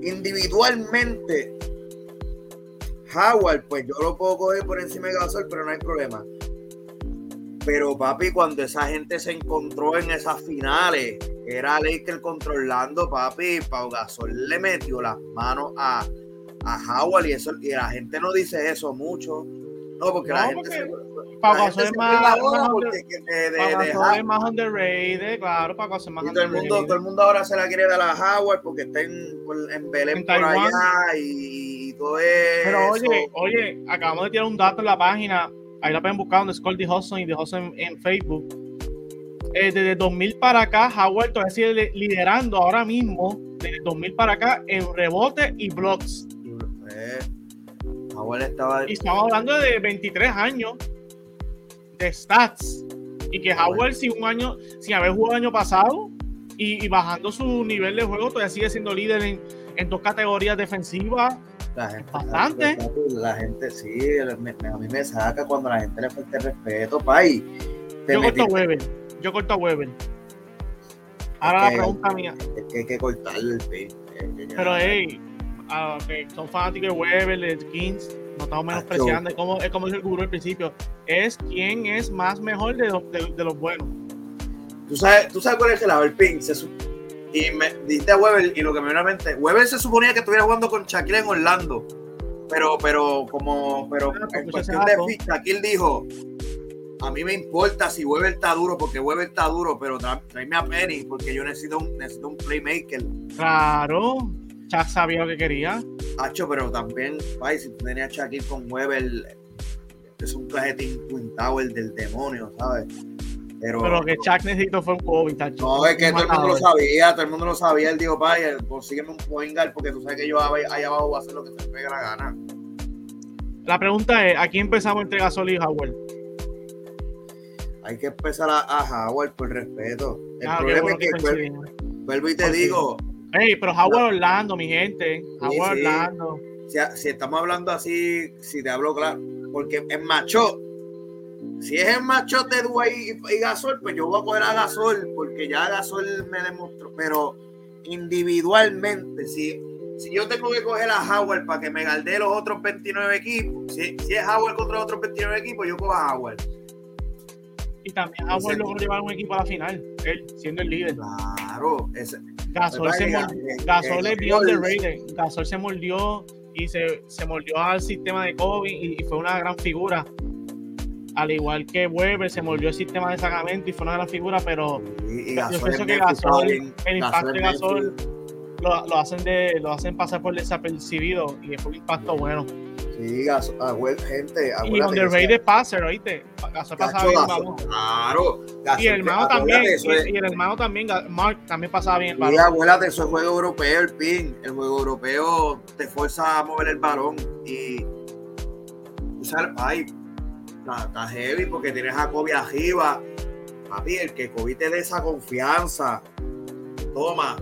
Individualmente, Howard, pues yo lo puedo coger por encima de Gasol, pero no hay problema. Pero papi, cuando esa gente se encontró en esas finales, era Laker controlando, papi, Pau Gasol le metió las manos a, a Howard y eso, y la gente no dice eso mucho. No, porque la gente se, Pau Gasol es más, es más underrated, claro, Pau Gasol es más y todo el mundo, todo el mundo ahora se la quiere dar a Howard porque está en, en Belén por allá y, todo eso. Pero oye, oye, acabamos de tirar un dato en la página ahí la pueden buscar donde es The Hudson y The Hudson en, Facebook. Eh, desde 2000 para acá, Howard todavía sigue liderando ahora mismo, desde 2000 para acá, en rebote y blocks. Eh, Howard estaba... Y estamos hablando de 23 años de stats. Y que Howard, sin un año, sin haber jugado el año pasado y, bajando su nivel de juego, todavía sigue siendo líder en, en dos categorías defensivas la gente, Bastante. La, gente sí, a mí me saca cuando la gente le falta el respeto, pay. Yo corto a Weber. Yo corto a Weber. Ahora la pregunta mía. Es que hay que cortarle el Pero, hey, ah, son fanáticos de Weber, de Kings, no estamos menospreciando. Es como, es como dice el gurú al principio. Es quién es más mejor de, los, de, los buenos. ¿Tú sabes, tú sabes cuál es el lado, el pin. Y me diste a Weber y lo que me viene a mente, Weber se suponía que estuviera jugando con Shaquille en Orlando. Pero, pero, como, pero Ah, pues, en cuestión de fit, Shaquille dijo, a mí me importa si Weber está duro, porque Weber está duro, pero tra- tráeme a Penny, porque yo necesito un, necesito un playmaker. Claro, Chuck sabía lo que quería. Hacho, pero también, ay, si tú tenías Shaquille con Weber, es un de Twin Tower del demonio, ¿sabes? Pero, Pero lo que Chuck necesitó fue un COVID, tacho. no, es que todo el mundo lo sabía, todo el mundo lo sabía. Él dijo, vaya, consígueme un point guard porque tú sabes que yo allá abajo voy a hacer lo que me pegue la gana. La pregunta es, ¿aquí empezamos entre Gasol y Howard? Hay que empezar a, a Howard por respeto. El Ah, problema es que, que vuelvo y te digo, Ey, pero Howard Orlando, mi gente. Howard sí. Orlando. si, si estamos hablando así, si te hablo claro, porque en macho, si es el macho de y, y Gasol, pues yo voy a coger a Gasol, porque ya Gasol me demostró, pero individualmente, si, si yo tengo que coger a Howard para que me galdee los otros 29 equipos, si, si es Howard contra los otros 29 equipos, yo cojo a Howard. Y también Howard logró llevar un equipo a la final. Él siendo el líder. Claro, ese, Gasol, se Oiga, mordió, Gasol es bien underrated. Gasol se mordió y se, se mordió al sistema de Kobe y, y fue una gran figura. Al igual que Weber se mordió el sistema de Sacramento y fue una gran figura, pero y, y yo pienso en que Gasol, el impacto de Gasol lo, lo hacen de, lo hacen pasar por desapercibido y fue un impacto bueno. Sí, Gasol, gente, Y underrated passer, ¿oíste? Gasol pasaba bien el Gasol, balón. Claro. Gasol, Y el hermano también, es- y, y el hermano también, Mark también pasaba bien el Y balón. acuérdate, eso es juego europeo, el pin. El juego europeo te fuerza a mover el balón. Y. sabes, ay, está, está heavy porque tienes a Kobe arriba. Papi, el que Kobe te dé esa confianza. Toma,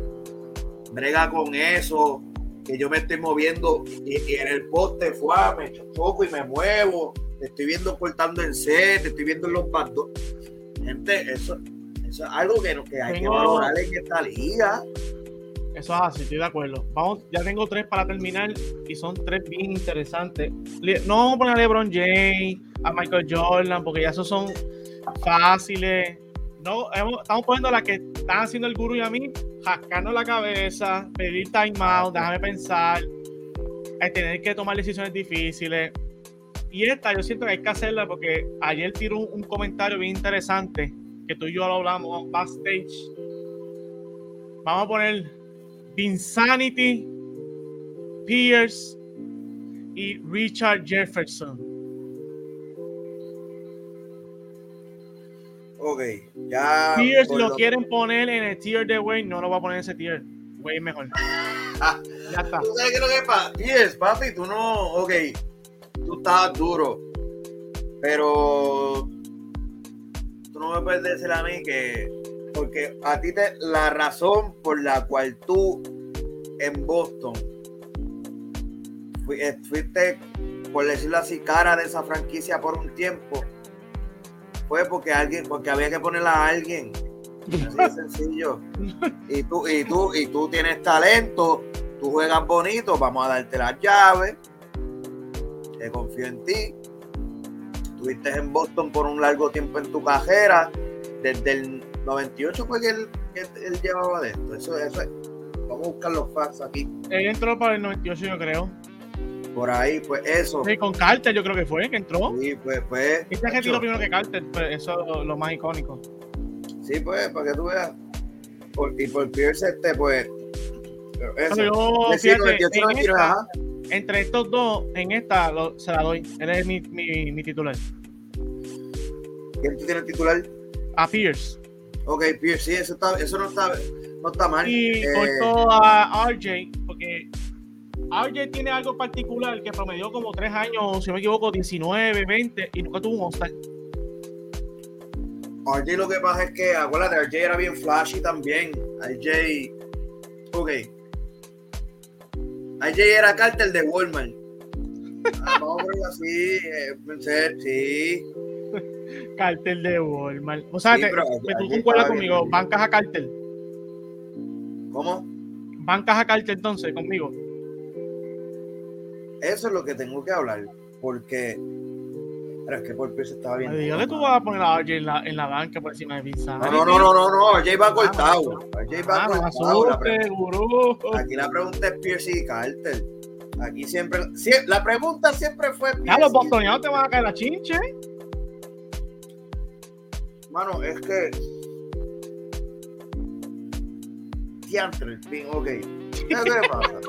brega con eso. Que yo me estoy moviendo y, y en el poste fue, me choco y me muevo. Te estoy viendo cortando en set, te estoy viendo en los bandos. Gente, eso, eso es algo que, que hay que valorar en esta liga. Eso es así, estoy de acuerdo. Vamos, ya tengo tres para terminar y son tres bien interesantes. No vamos a poner a LeBron James, a Michael Jordan, porque ya esos son fáciles. No, estamos poniendo las que están haciendo el guru y a mí, jascarnos la cabeza, pedir timeout, déjame pensar, el tener que tomar decisiones difíciles. Y esta yo siento que hay que hacerla porque ayer tiró un, un comentario bien interesante que tú y yo lo hablamos backstage. Vamos a poner Vinsanity, Pierce y Richard Jefferson. Ok, ya. Pierce lo lo- quieren poner en el tier de Wayne, no lo va a poner en ese tier. Wayne mejor. Ah. Ya está. ¿Tú sabes qué es lo que pasa? Yes, papi, tú no. Ok, tú estás duro. Pero. Tú no me puedes decir a mí que. Porque a ti te. La razón por la cual tú en Boston eh, fuiste, por decirlo así, cara de esa franquicia por un tiempo. Fue porque alguien, porque había que ponerla a alguien. Así de sencillo. Y tú, y tú, y tú tienes talento, tú juegas bonito, vamos a darte las llaves. Te confío en ti. Estuviste en Boston por un largo tiempo en tu carrera. Desde el 98 fue que él, que él llevaba de esto. Eso, eso es. Vamos a buscar los facts aquí. Él entró para el 98, yo creo. Por ahí, pues eso. Sí, con Carter, yo creo que fue, que entró. Sí, pues, pues. Este que tiró primero que Carter, pues eso es lo, lo más icónico. Sí, pues, para que tú veas. Por- y por Pierce, este, pues. Eso. Yo, Sí, fíjate, 98, en 99, esta- ajá. entre estos dos, en esta lo- se la doy. Él es mi, mi, mi titular. ¿Quién tú tienes titular? A Pierce. Ok, Pierce, sí, eso, está, eso no, está, no está mal. Y Eh, cortó a RJ, porque RJ tiene algo particular que promedió como tres años, si no me equivoco, 19, 20, y nunca tuvo un All-Star. RJ lo que pasa es que, acuérdate, RJ era bien flashy también. RJ, ok. RJ era cártel de Walmart. Ah, ponerlo así, eh, pensé, sí. Cartel de Walmart. O sea, Sí, te- pero que tú RJ concuerdas estaba conmigo, bien. bancas a cartel. ¿Cómo? Bancas a cartel entonces conmigo. Eso es lo que tengo que hablar, porque Pero es que Paul Pierce estaba. Me duro, que tú vas a poner a RJ en la, en la banca por encima de Vince No, no, no, no, no, no, Jay va cortado. Jay va Ah, me cortado. Aquí la pregunta es Pierce y Carter. Aquí siempre, sie- la pregunta siempre fue Ya Pierce los y- bostonianos te van a caer la chinche. Mano, es que. Diantre, pin, ok. ¿Qué le pasa?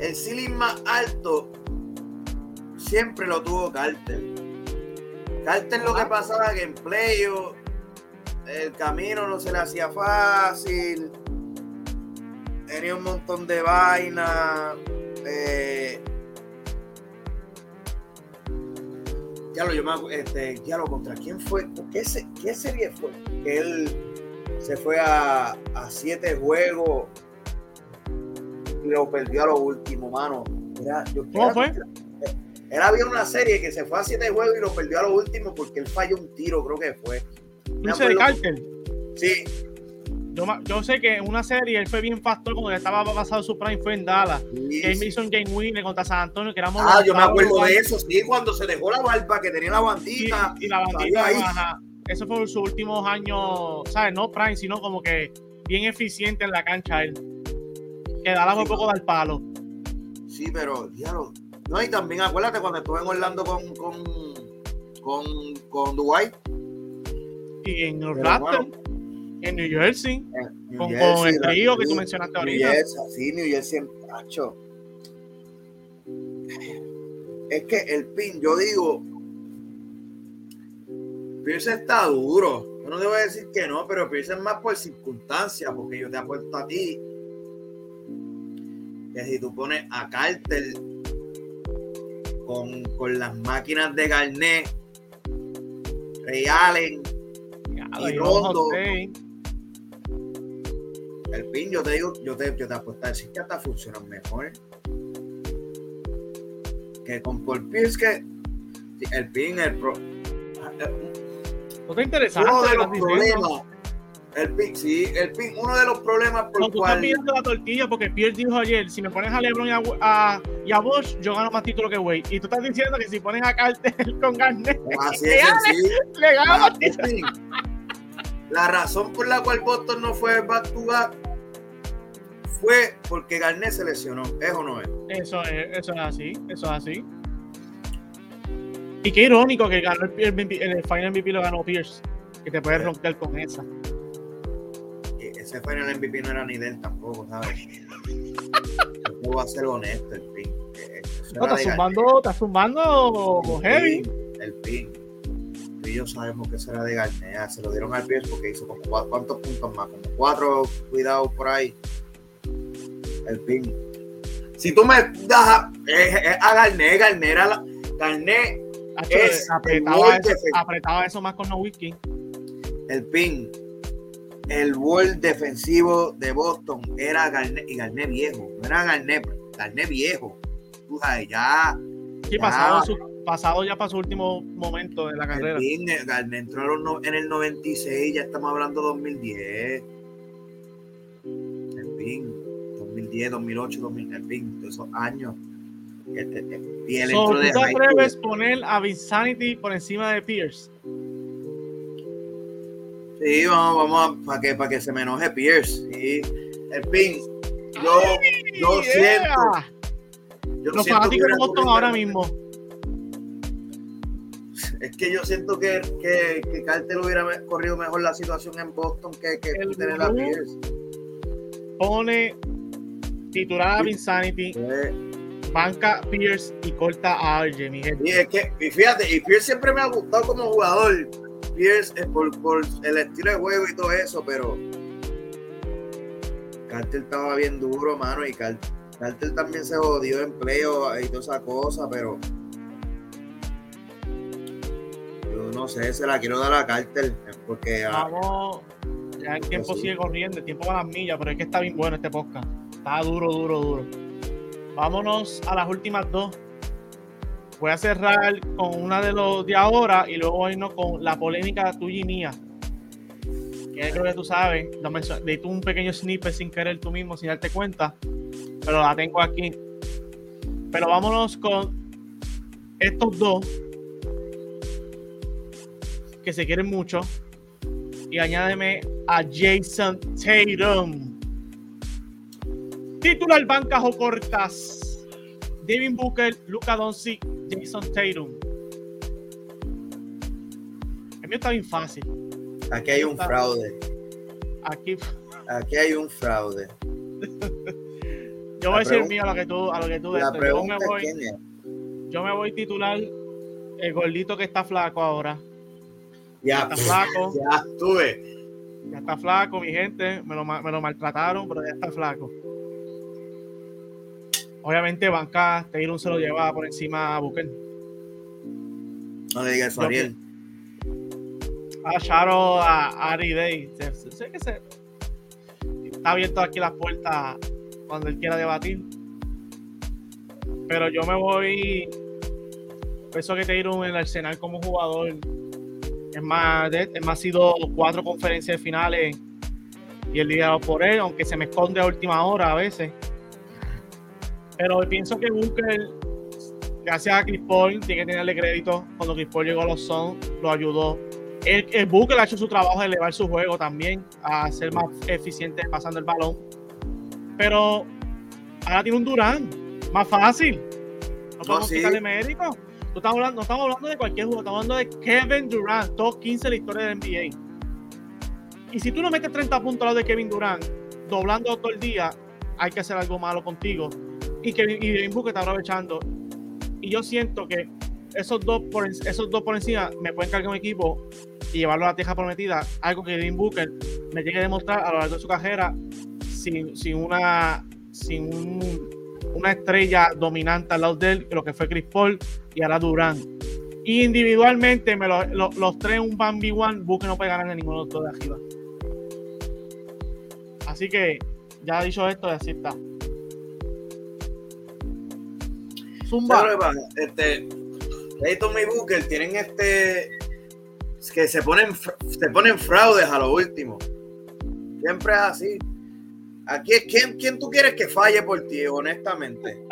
El ceiling más alto siempre lo tuvo Carter. Carter lo que pasaba que en playo el camino no se le hacía fácil. Tenía un montón de vainas. eh, ya lo acu- este, ya lo contra quién fue, ¿Qué, qué serie fue? Que él se fue a, a siete juegos y lo perdió a lo último, mano. Era, yo, ¿Cómo era- fue? Era bien una serie que se fue a siete juegos y lo perdió a lo último porque él falló un tiro, creo que fue. Dices de Carter. Sí, Yo, sé que en una serie él fue bien factor cuando estaba pasado su prime fue en Dallas. sí, Que él sí. hizo un Jane Winner contra San Antonio, que éramos Ah, yo me acuerdo de eso, sí, cuando se dejó la barba que tenía la bandita. y la bandita, ahí. eso fue sus últimos años, ¿sabes? No prime, sino como que bien eficiente en la cancha él. Que Dallas fue Sí, poco del palo. Sí, pero, diablo. No, y también acuérdate cuando estuve en Orlando con, con, con, con Dwight. Y en Pero Raptors, en New Jersey, en New con, Jersey, con el trío que tú mencionaste New ahorita. Jersey, sí, New Jersey en Pacho. Es que el pin, yo digo, Pierce está duro. Yo no debo decir que no, pero Pierce es más por circunstancias, porque yo te apuesto a ti que si tú pones a Carter con, con las máquinas de Garnett, Ray Allen, y Rondo. El pin, yo te digo, yo te, yo te apuesto decir que hasta funcionan mejor. Que con Paul Pierce, que el pin, el pro, te interesante. uno de lo los estás problemas, el pin, sí, el pin, uno de los problemas por No, tú estás cual, mirando la tortilla porque Pierce dijo ayer, si me pones a LeBron y a, a, y a Bosch, yo gano más títulos que Wade. Y tú estás diciendo que si pones a Carter con Garnett, así le gano ah, más títulos. La razón por la cual Boston no fue back to back fue porque Garnett se lesionó, ¿es o no es? Eso es, eso es así, eso es así. Y qué irónico que ganó el, MVP el Final MVP lo ganó Pierce. Que te puedes romper con esa. Y ese final MVP no era ni de él tampoco, ¿sabes? Yo voy a ser honesto, el pin. No, zumbando, estás zumbando El heavy. El pin. Yo sabemos que será de Garnea. Se lo dieron al pie porque hizo como cuántos puntos más, como cuatro cuidados por ahí. El pin. Si tú me das a, Garnea, Garnea era la- es el apretaba, eso, apretaba eso más con no whisky. el pin. El gol defensivo de Boston era Garnea y Garnea viejo. No era Garnea, Garnea viejo. Tú sabes, ya. Sí, Ya. Pasado ya para su último momento de la El carrera. pin, eh, entró en el 96, ya estamos hablando 2010. El pin, 2010, 2008, 2000, el pin, todos esos años. Y el, el- y él So, ¿Tú de te atreves poner a Vinsanity por encima de Pierce? Sí, vamos, vamos para que, para que se me enoje Pierce. Sí. El pin, yo, yo Yeah. siento. Yo Los siento fanáticos de Boston ahora mismo. Es que yo siento que, que, que Carter hubiera corrido mejor la situación en Boston que, que El tener a gurú. Pierce. Pone titular a Vinsanity, Eh, banca Pierce y corta a RJ, mi gente. Y es que, y fíjate, y Pierce siempre me ha gustado como jugador. Pierce eh, por, por el estilo de juego y todo eso, pero Carter estaba bien duro, mano, y Car- Carter también se jodió en playoff y toda esa cosa, pero no sé, se la quiero dar a Carter, porque ah, Vamos, ya el tiempo sí. sigue corriendo, el tiempo va a las millas, pero es que está bien bueno este podcast. Está duro, duro, duro. Vámonos a las últimas dos. Voy a cerrar con una de los de ahora y luego irnos con la polémica tuya y mía. Que creo que tú sabes, leí tú un pequeño snippet sin querer tú mismo, sin darte cuenta, pero la tengo aquí. Pero vámonos con estos dos que se quieren mucho. Y añádeme a Jason Tatum. Titular bancas o cortas. Devin Booker, Luca Doncic, Jason Tatum. El mío está bien fácil. Aquí hay un fraude. Aquí. Aquí hay un fraude. Yo voy a decir mío a lo que tú, a lo que tú La Yo me es voy, quién es. yo me voy titular el gordito que está flaco ahora. Ya, Está flaco. ya estuve. Ya está flaco, mi gente. Me lo, me lo maltrataron, pero ya está flaco. Obviamente, Banca Taylor se lo lleva por encima a Booker. No le digas eso a Ariel. A Sharo, a Ari Day. Sé que se, está abierto aquí las puertas cuando él quiera debatir. Pero yo me voy. Pienso que Taylor en el Arsenal como jugador es más, de- es más sido cuatro conferencias finales y el liderado por él, aunque se me esconde a última hora a veces. Pero pienso que Booker, gracias a Chris Paul, tiene que tenerle crédito. Cuando Chris Paul llegó a los Suns, lo ayudó. El, el Booker ha hecho su trabajo de elevar su juego también, a ser más eficiente pasando el balón. Pero ahora tiene un Durán, más fácil. No podemos sí. quitarle mérito. No estamos, hablando, de cualquier jugador, estamos hablando de Kevin Durant, top 15 de la historia del NBA. Y si tú no metes 30 puntos al lado de Kevin Durant, doblando todo el día, hay que hacer algo malo contigo. Y que y Devin Booker está aprovechando. Y yo siento que esos dos por, esos dos por encima me pueden cargar un equipo y llevarlo a la tierra prometida. Algo que Devin Booker me tiene que demostrar a lo largo de su carrera sin, sin una sin un- una estrella dominante al lado de él, lo que fue Chris Paul y ahora Durant. Y individualmente, me lo- lo- los tres, un Bambi One, Booker no puede ganar a ninguno de los dos de arriba. Así que, ya dicho esto, así está. ¿Sabes Zumba. Este, Dayton y Booker tienen este que se ponen se ponen fraudes a lo último. Siempre es así. Aquí es quién, quién tú quieres que falle por ti, honestamente.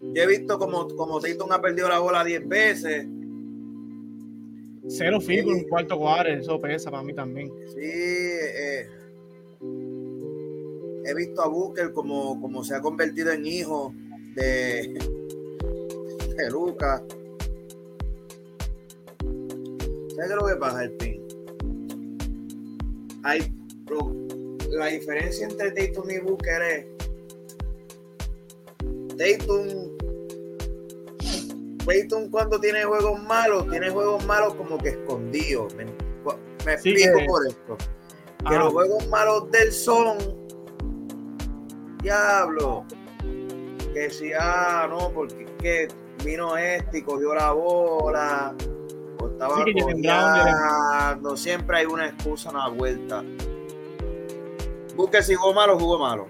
Yo he visto como, como Dayton ha perdido la bola 10 veces. Cero field en un cuarto cuadro, eso pesa para mí también. Sí, eh, he visto a Booker como, como se ha convertido en hijo de, de Lucas. ¿Sabes qué es lo que pasa, el pin? Hay, la diferencia entre Dayton y Booker es Dayton Dayton cuando tiene juegos malos, tiene juegos malos como que escondidos. Me, me explico por esto. Que Ah, los juegos malos del son diablo que si ah no porque que vino este y cogió la bola o estaba Sí, siempre hay una excusa una vuelta busque si jugó malo jugó malo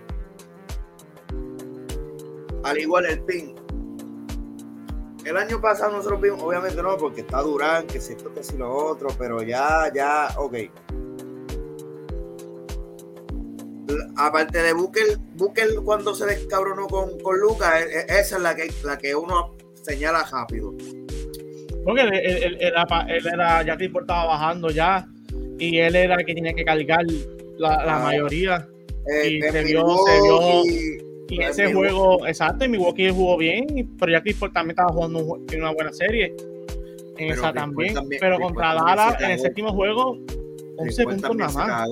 al igual el pin el año pasado nosotros vimos, obviamente no, porque está Durán, que si esto, que si lo otro, pero ya, ya, ok. aparte de Booker, Booker cuando se descabronó con, con Lucas, e- e- esa es la que, la que uno señala rápido. Porque él, era, él era, ya Paul estaba bajando ya, y él era el que tenía que cargar la, la Ah. mayoría. Eh, Y en se vio- se vio- Y ese Milwaukee- juego, exacto, en Milwaukee jugó bien, pero ya Chris Paul también estaba jugando un tiene una buena serie. En esa también. también- pero contra Dallas, se en el séptimo juego, Chris 11 Paul puntos nada se más.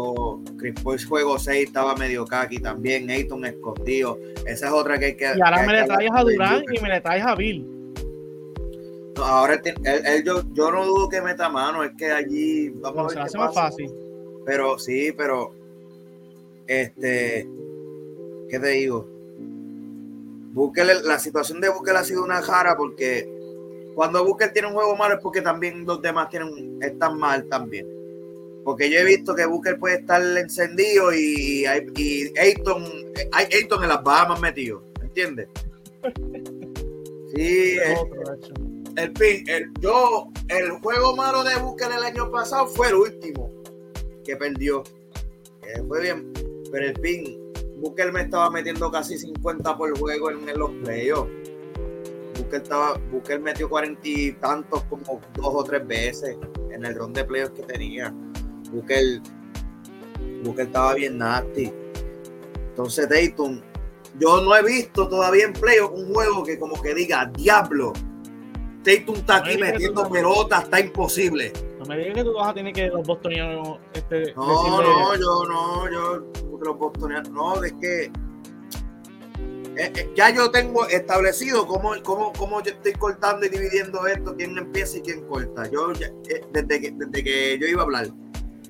Chris Paul juego 6 estaba medio kaki también. Ayton escondido. Esa es otra que hay que. Y ahora que me le traes a Durán y me le traes a Bill. No, ahora él tiene- él- él- yo, yo no dudo que meta mano. Es que allí. Vamos a se ver qué hace más fácil. Pero sí, pero. Este. ¿Qué te digo? Booker, la situación de Booker ha sido una jara porque cuando Booker tiene un juego malo es porque también los demás tienen, están mal también. Porque yo he visto que Booker puede estar encendido y, y Ayton, hay Ayton en las Bahamas metido, ¿entiendes? Sí, eh, el pin, el, yo, el juego malo de Booker el año pasado fue el último que perdió. Que fue bien, pero el pin, Booker me estaba metiendo casi 50 por juego en, los playoffs. Booker, estaba, Booker metió cuarenta y tantos como dos o tres veces en el round de playoffs que tenía. Booker, Booker estaba bien nasty. Entonces Dayton, yo no he visto todavía en playoffs un juego que como que diga, diablo, Tatum está aquí metiendo pelotas, está imposible. Me digas que tú vas a tener que los bostonianos. Este, no, no, yo no, yo los bostonianos. No, es que eh, eh, ya yo tengo establecido cómo, cómo, cómo yo estoy cortando y dividiendo esto, quién empieza y quién corta. Yo eh, desde, que, desde que yo iba a hablar.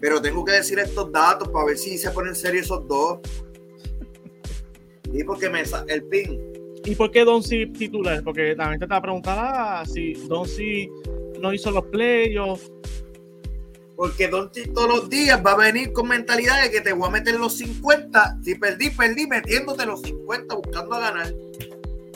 Pero tengo que decir estos datos para ver si se ponen serio esos dos. Y porque me el pin ¿Y por qué Don C titular? Porque también te estaba preguntando ah, si Don C no hizo los playoffs. Porque Don C todos los días va a venir con mentalidad de que te voy a meter los 50. Si perdí, perdí, metiéndote los 50, buscando a ganar.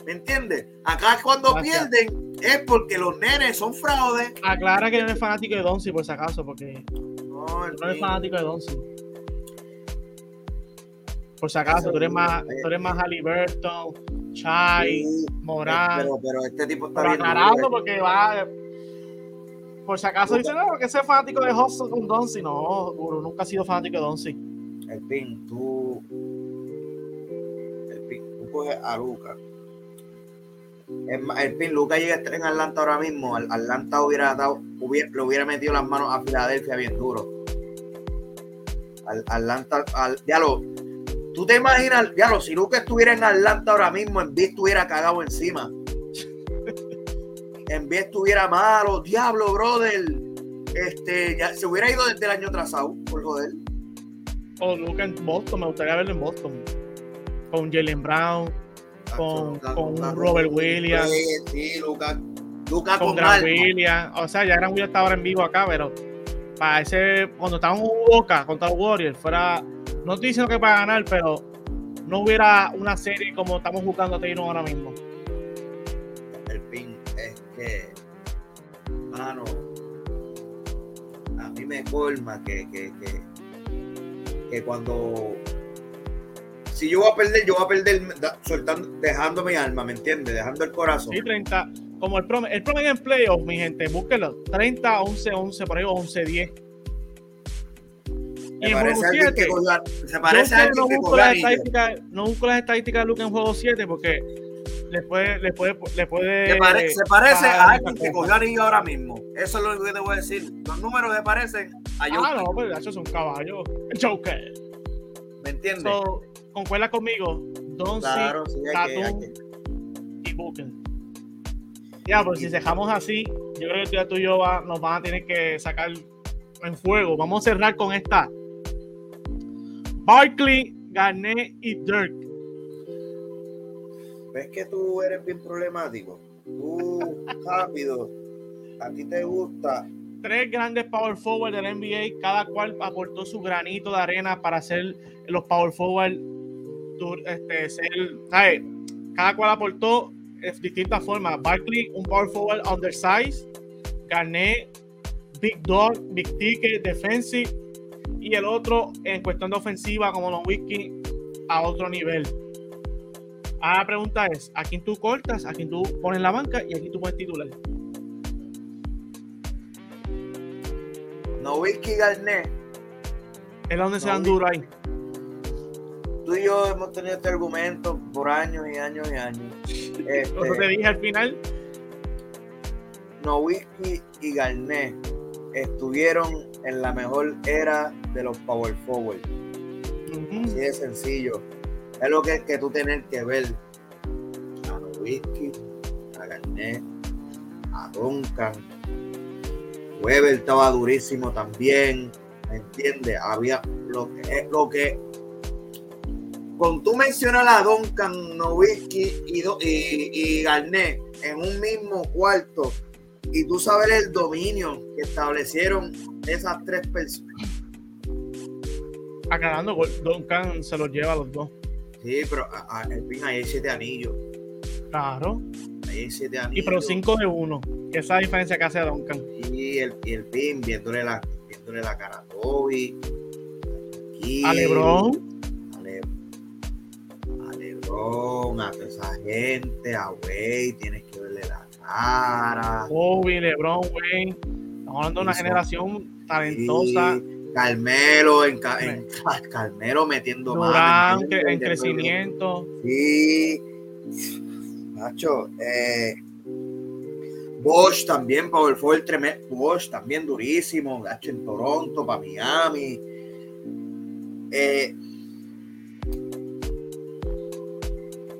¿Me entiendes? Acá cuando pierden es porque los nenes son fraudes. Aclara que no es fanático de Don C por si acaso, porque no, no es fanático de Don C. Por si acaso, tú eres más, tú eres más Halliburton, Chai, Morán. Pero, pero, este tipo está bien. porque va. Por si acaso dice, no, porque ese fanático de Hudson con Donsi. No, Guru nunca ha sido fanático de Donsi. El pin, tú. El pin, tú coges a Luca. El, pin, Luca llega a estar en Atlanta ahora mismo. Atlanta hubiera dado, hubiera, le hubiera metido las manos a Filadelfia bien duro. Atlanta, al, lo, Tú te imaginas, lo, si Luca estuviera en Atlanta ahora mismo, en vez estuviera cagado encima. En vez estuviera malo, diablo, brother. Este, ya se hubiera ido desde el año trazado, por joder. O Luca en Boston, me gustaría verlo en Boston. Con Jalen Brown, con, con Robert Williams. Sí, Luca. Luca con, Gran Williams. O sea, ya Gran Williams está ahora en vivo acá, pero para ese, cuando estaba en Boca contra los Warriors, fuera no estoy diciendo que para ganar, pero no hubiera una serie como estamos buscando a Taylor ahora mismo. Que, mano, a mí me colma que, que, que, cuando si yo voy a perder, yo voy a perder soltando, dejando mi alma, ¿me entiendes? Dejando el corazón. Sí, 30, como el promedio, el promedio en playoff, mi gente, búsquelo, 30, 11, 11, por ahí, 11, 10 se parece a alguien que se parece a alguien no busco las estadísticas, no busco las estadísticas de Luke en juego 7 porque le puede, le puede, le puede se, parece a alguien que cogió anillo ahora mismo. Eso es lo que te voy a decir. Los números le parecen a Joker. Ah, no, pues eso es un caballo. Joker. ¿Me entiendes? So, concuerda conmigo. Don claro, sí, Tatum y Booker. Ya, pues si dejamos así, yo creo que tú y yo va, nos van a tener que sacar en fuego. Vamos a cerrar con esta Barkley, Garnett y Dirk. ¿Ves que tú eres bien problemático? Tú, rápido, a ti te gusta. Tres grandes power forward del NBA, cada cual aportó su granito de arena para hacer los power forward. Este, Cada cual aportó de distintas formas. Barkley, un power forward undersized. Garnett, big dog, big ticket, defensive y el otro en cuestión de ofensiva como los whisky a otro nivel. Ahora la pregunta es, ¿a quién tú cortas? ¿A quién tú pones la banca? Y aquí tú pones titular. No whisky Garnet. Es donde se dan duro ahí. Tú y yo hemos tenido este argumento por años y años y años. Este, te dije al final. No whisky y Garnet estuvieron en la mejor era de los power forward. Así de sencillo. Es lo que, que tú tienes que ver a Nowitzki, a Garnett, a Duncan. Weber estaba durísimo también. ¿Me entiendes? Había lo que lo que cuando tú mencionas a Duncan, Nowitzki y, y, y Garnett en un mismo cuarto, y tú sabes el dominio que establecieron esas tres personas. Aclarando, Duncan se los lleva a los dos. Sí, pero a, el pin ahí hay siete anillos. Claro. Hay siete anillos. Y pero cinco de uno. Esa es la diferencia que hace Duncan. Y el, y el pin viéndole la, viéndole la cara a Toby. a Lebron. Cabrón, a toda esa gente, a Wade, tienes que verle la cara. Kobe, LeBron, Wayne. Estamos hablando de una generación talentosa. Sí, Carmelo, en, en- Carmelo metiendo Durán, mano, en crecimiento. Sí, Nacho, eh, Bosch también, Power Forward tremendo. Bosch también durísimo, Nacho en Toronto, para Miami. Eh,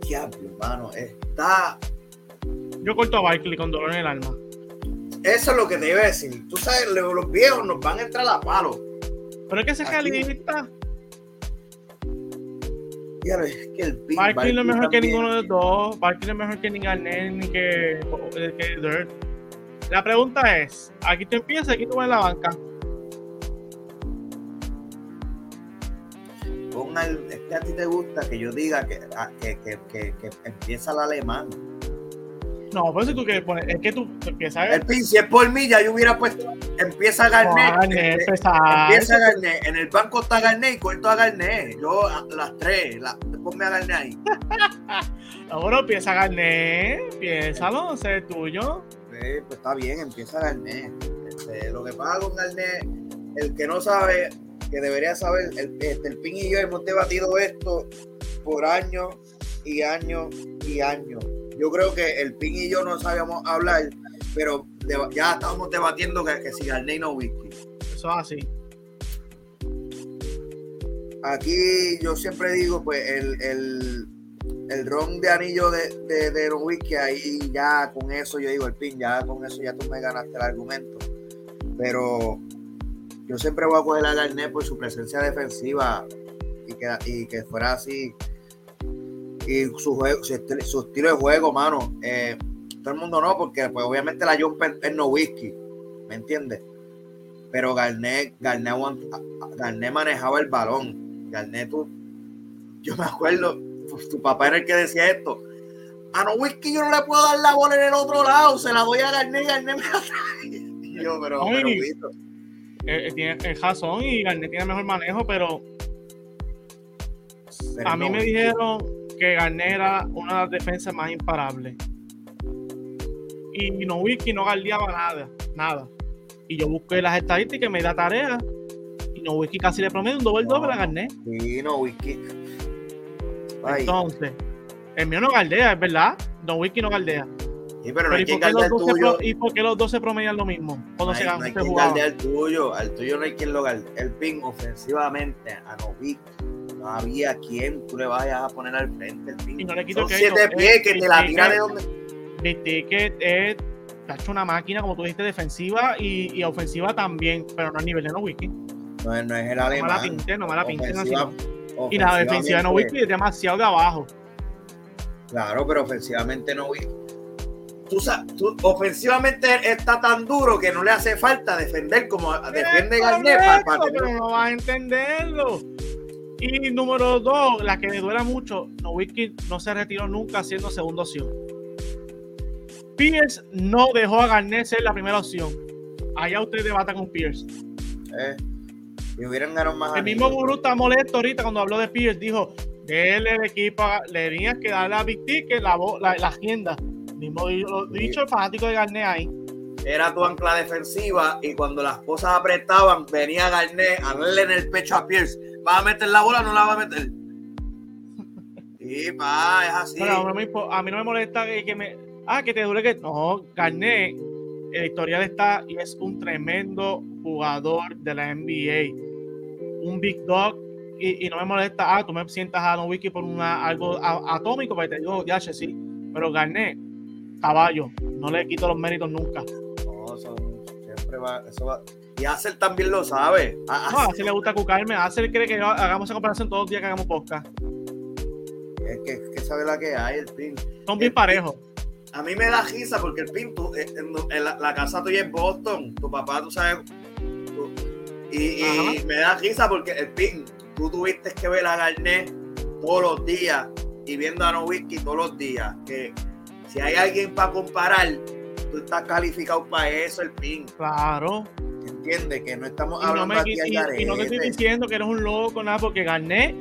diablo, hermano, está. Yo corto a Barkley con dolor en el alma. Eso es lo que te iba a decir. Tú sabes, lo- los viejos nos van a entrar a palo. Pero es que Aquí- realista. Diablo, es que el Big Barkley no es mejor que ninguno de los dos. Barkley no es mejor que ni Garnett ni que, que Dirt. La pregunta es: aquí tú empiezas, aquí tú vas en la banca. Al- es que a ti te gusta que yo diga que, ah, que, que, que, que empieza el alemán. No, pero si tú quieres poner, es que tú empiezas a El pin, si es por mí, ya yo hubiera puesto. Empieza Garnet. Garnett, este, pesar. empieza Garnet. En el banco está Garnet y corto a Garnet. Yo, a- las tres. La, ponme a Garnet ahí. Bueno, empieza Garnett, piénsalo, ese es tuyo. Eh, pues está bien, empieza Garnet. Este, lo que pasa con Garnet, el que no sabe, que debería saber, el, este, el pin y yo hemos debatido esto por años y años y años. Yo creo que el pin y yo no sabíamos hablar, pero ya estábamos debatiendo que, que si Garnet no whisky. Eso es así. Aquí yo siempre digo, pues, el, el, el ron de anillo de, de, de Don Whisky, ahí ya con eso, yo digo, el pin, ya con eso ya tú me ganaste el argumento. Pero yo siempre voy a coger a Garnet por su presencia defensiva y que, y que fuera así. Y su, juego, su, estil- su estilo de juego, mano. eh, todo el mundo no, porque pues obviamente la Jumper es no whisky, ¿me entiendes? Pero Garnet, Garnet, Garnet manejaba el balón. Garnet, tú, yo me acuerdo, pues, tu papá era el que decía esto. A no whisky yo no le puedo dar la bola en el otro lado, se la doy a Garnet y Garnet me la trae. Yo, pero, Ay. pero, Wito, Eh, eh, tiene el Jason y Garnett tiene mejor manejo, pero pero a mí no me dijeron que Garnett era una de las defensas más imparables. Y Nowicki no guardiaba nada, nada. Y yo busqué las estadísticas y me da tarea. Y Nowicki casi le promedio un doble No, doble a no. Garnett. Sí, no. Ay, Entonces, el mío no galdea, es verdad. Nowicki no galdea. sí, pero Pero no hay ¿y, quien por qué galde los el tuyo. pro- ¿Y por qué los dos se promedian lo mismo? Cuando No se, hay, no hay se quien jugaban. galde al tuyo. Al tuyo no hay quien lo galde. El pin ofensivamente a Novik no había quien tú le vayas a poner al frente. El pin. Y no le quito Son crédito, siete eh, pies que te la tira de donde. Big Ticket es ha hecho una máquina, como tú dijiste, defensiva y, y ofensiva también, pero no a nivel de Nowicki. No No, es- no es el me la alemán. pinten, no me la pinten así. No. Y la defensiva de Nowicki es demasiado de abajo. Claro, pero ofensivamente no. Tú, tú- ofensivamente está tan duro que no le hace falta defender como defiende Es Garnet para, para correcto, tener- pero no vas a entenderlo. Y número dos, la que me duela mucho, Nowicki no se retiró nunca siendo segunda opción. Pierce no dejó a Garnett ser la primera opción. Allá usted debata con Pierce. eh, y hubieran ganado más. El mismo. Guru está molesto ahorita cuando habló de Pierce. Dijo, déle el equipo, le tenías que darle a Big Ticket la, la, la agenda. Mismo lo dicho el fanático de Garnett ahí. Era tu ancla defensiva y cuando las cosas apretaban, venía Garnet a darle en el pecho a Pierce. ¿Vas a meter la bola o no la va a meter? Sí, pa, es así. A mí no me molesta que, que me. Ah, que te dure que. No, Garnett, el historial está y es un tremendo jugador de la NBA. Un big dog. Y, y no me molesta, ah, tú me sientas a Nowicki por una, algo a- atómico, porque te digo, ya, sí. Pero Garnett, caballo, no le quito los méritos nunca. No, eso siempre va, eso va. Y Axel también lo sabe. A- No, a Axel- le gusta cucarme. Axel cree que yo- hagamos esa comparación todos los días que hagamos podcast. es que, es que sabe la que hay, el pin. Son bien parejos. A mí me da risa porque el pin, tú, eh, en, en la, la casa tuya es Boston, tu papá, tú sabes. tú- y me da risa porque el pin, tú tuviste que ver a Garnet todos los días y viendo a Nowitzki todos los días. Que si hay alguien para comparar, tú estás calificado para eso, el pin. Claro. ¿Entiendes? Que no estamos Y no, hablando me, aquí y- y no te estoy diciendo que eres un loco, nada, porque Garnett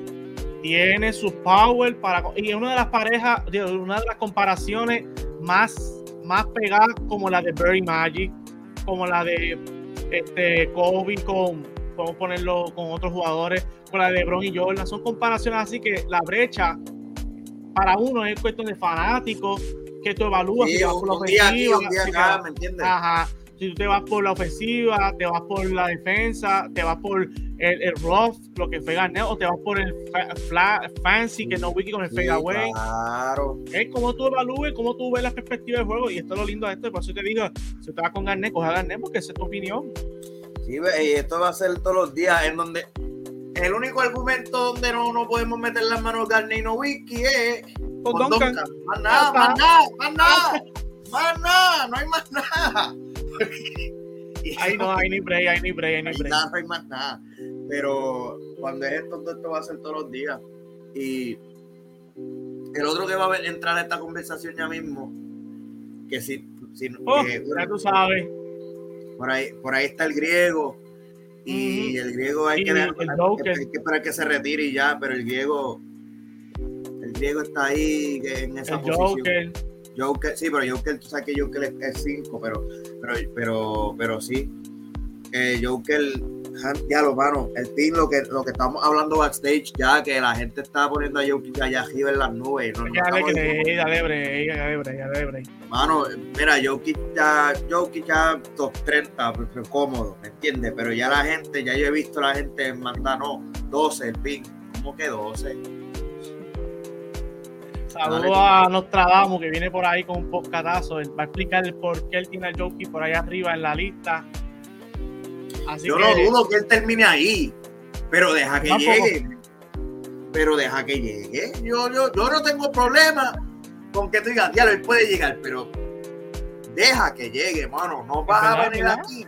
tiene su power para. Y es una de las parejas, una de las comparaciones más, más pegadas, como la de Barry Magic, como la de este, Kobe con, podemos ponerlo con otros jugadores, con la de LeBron y Jordan. Son comparaciones así que la brecha para uno es cuestión de fanáticos, que tú evalúas si vas por la ofensiva. ¿me entiendes? Ajá. Si tú te vas por la ofensiva, te vas por la defensa, te vas por el, el rough, lo que fue Garnett, o te vas por el fancy, que no wiki con el fade away. Claro. Es como tú evalúes, cómo tú ves la perspectiva del juego, y esto es lo lindo de esto, por eso te digo, si te vas con Garnett, coge a Garnett, porque esa es tu opinión. Sí, y esto va a ser todos los días, en donde el único argumento donde no, no podemos meter las manos Garnett y no wiki es con, Duncan. Más nada, más nada, más nada, más nada, no hay más nada. Ahí no hay ni break, hay ni break, hay ni break. no hay más nada. Pero cuando es esto, esto va a ser todos los días. Y el otro que va a entrar en esta conversación ya mismo, que si, si oh, ya tú sabes. Por ahí, por ahí está el griego. Y el griego hay, que, hay, que, esperar que se retire y ya, pero el griego, el griego está ahí en esa posición. Joker, sí, pero Joker, tú sabes que Joker es 5, pero, pero, pero, pero sí. Eh, Joker, ya lo mano, el team, lo que, lo que estamos hablando backstage, ya que la gente está poniendo a Joker allá arriba en las nubes. No, dale, dale, dale, dale, dale, Mano, mira, Joker ya, Joker ya top 30, pues, pues, cómodo, ¿me entiendes? Pero ya la gente, ya yo he visto a la gente mandar, no, 12 el pin. ¿Cómo que 12? Saludos a Nostradamus que viene por ahí con un podcatazo. va a explicar el por qué él tiene a Jockey por ahí arriba en la lista. Yo no dudo que él termine ahí, pero deja que llegue. Pero deja que llegue. Yo, yo, yo no tengo problema con que tú digas, diablo, él puede llegar, pero deja que llegue, mano. No vas a venir aquí.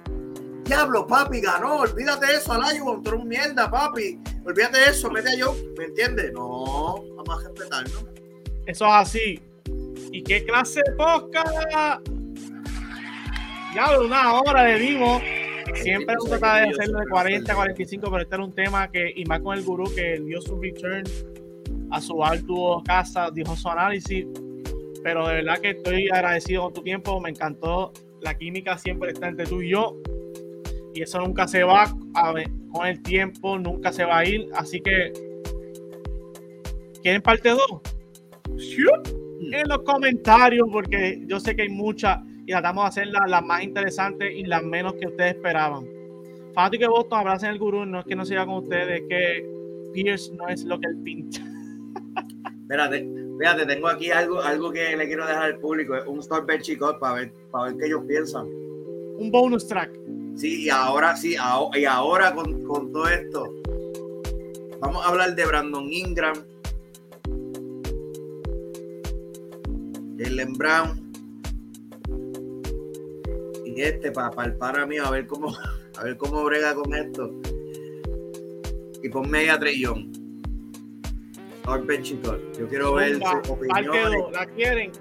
Diablo, papi, ganó. Olvídate de eso, Alayo, contra un mierda, papi. Olvídate de eso, mete a yo. ¿Me entiendes? No, vamos a respetarnos. Eso es así. ¿Y qué clase de podcast? Ya una hora le dimos. Siempre uno trata de hacerlo de 40 a 45, pero este era un tema que, y más con el gurú que dio su return a su alto casa, dijo su análisis. Pero de verdad que estoy agradecido con tu tiempo, me encantó. La química siempre está entre tú y yo. Y eso nunca se va con el tiempo, nunca se va a ir. Así que, ¿quieren parte 2? En los comentarios porque yo sé que hay muchas y tratamos de hacer las más interesantes y las menos que ustedes esperaban. Fanático que Boston, abracen el gurú, no es que no siga con ustedes, es que Pierce no es lo que él pinta. Espérate, fíjate, tengo aquí algo, algo que le quiero dejar al público, un Start Chicos para ver, para ver qué ellos piensan. Un bonus track. Sí, y ahora sí, y ahora con, con todo esto, vamos a hablar de Brandon Ingram Jalen Brown. Y este para el para mí a ver cómo a ver cómo brega con esto. Y ponme a Trellón. Yo quiero ver su opinión. La quieren.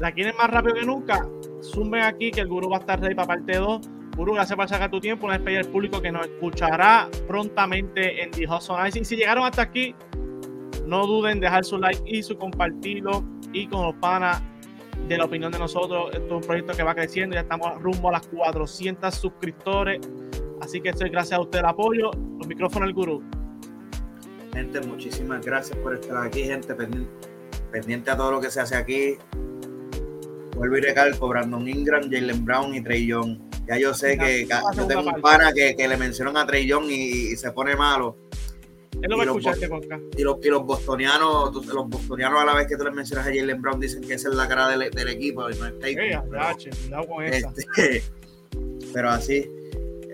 La quieren más rápido que nunca. Sumen aquí que el gurú va a estar ready para parte 2. Gurú, gracias por sacar tu tiempo. Una despedida al público que nos escuchará prontamente en The Hustle Si llegaron hasta aquí, no duden en dejar su like y su compartirlo y con los panas de la opinión de nosotros. Esto es un proyecto que va creciendo, ya estamos rumbo a las 400 suscriptores. Así que estoy gracias a usted el apoyo. Los micrófonos del gurú. Gente, muchísimas gracias por estar aquí, gente, pendiente, a todo lo que se hace aquí. Vuelvo y recalco, Brandon Ingram, Jalen Brown y Trey Young. Ya yo sé que yo tengo un pana que, le mencionan a Trey Young y se pone malo y, los, y, los, y los bostonianos, los bostonianos a la vez que tú les mencionas a Jalen Brown dicen que esa es la cara del, del equipo no es este, pero, así,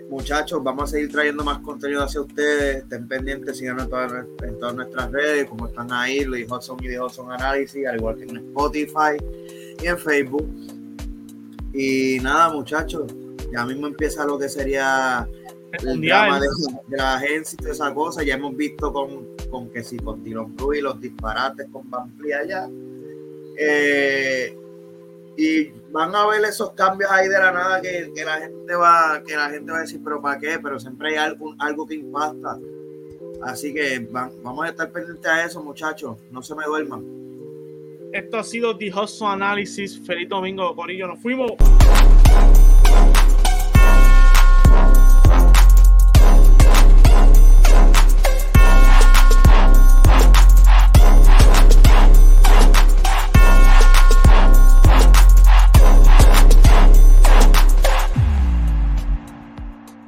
muchachos, vamos a seguir trayendo más contenido hacia ustedes. Estén pendientes, síganos en todas, en todas nuestras redes, como están ahí, Luis Hudson y de Hudson Análisis, al igual que en Spotify y en Facebook. Y nada, muchachos, ya mismo empieza lo que sería el drama de, la agencia y toda esa cosa. Ya hemos visto con, con que si con Dylan Cruz y los disparates con Van allá. Eh, y van a ver esos cambios ahí de la nada que, que, la gente va que la gente va a decir pero para qué pero siempre hay algo, algo que impacta Así que vamos a estar pendientes a eso, muchachos. No se me duerman. Esto ha sido The Hustle Analysis. Feliz domingo, Corillo. Nos fuimos.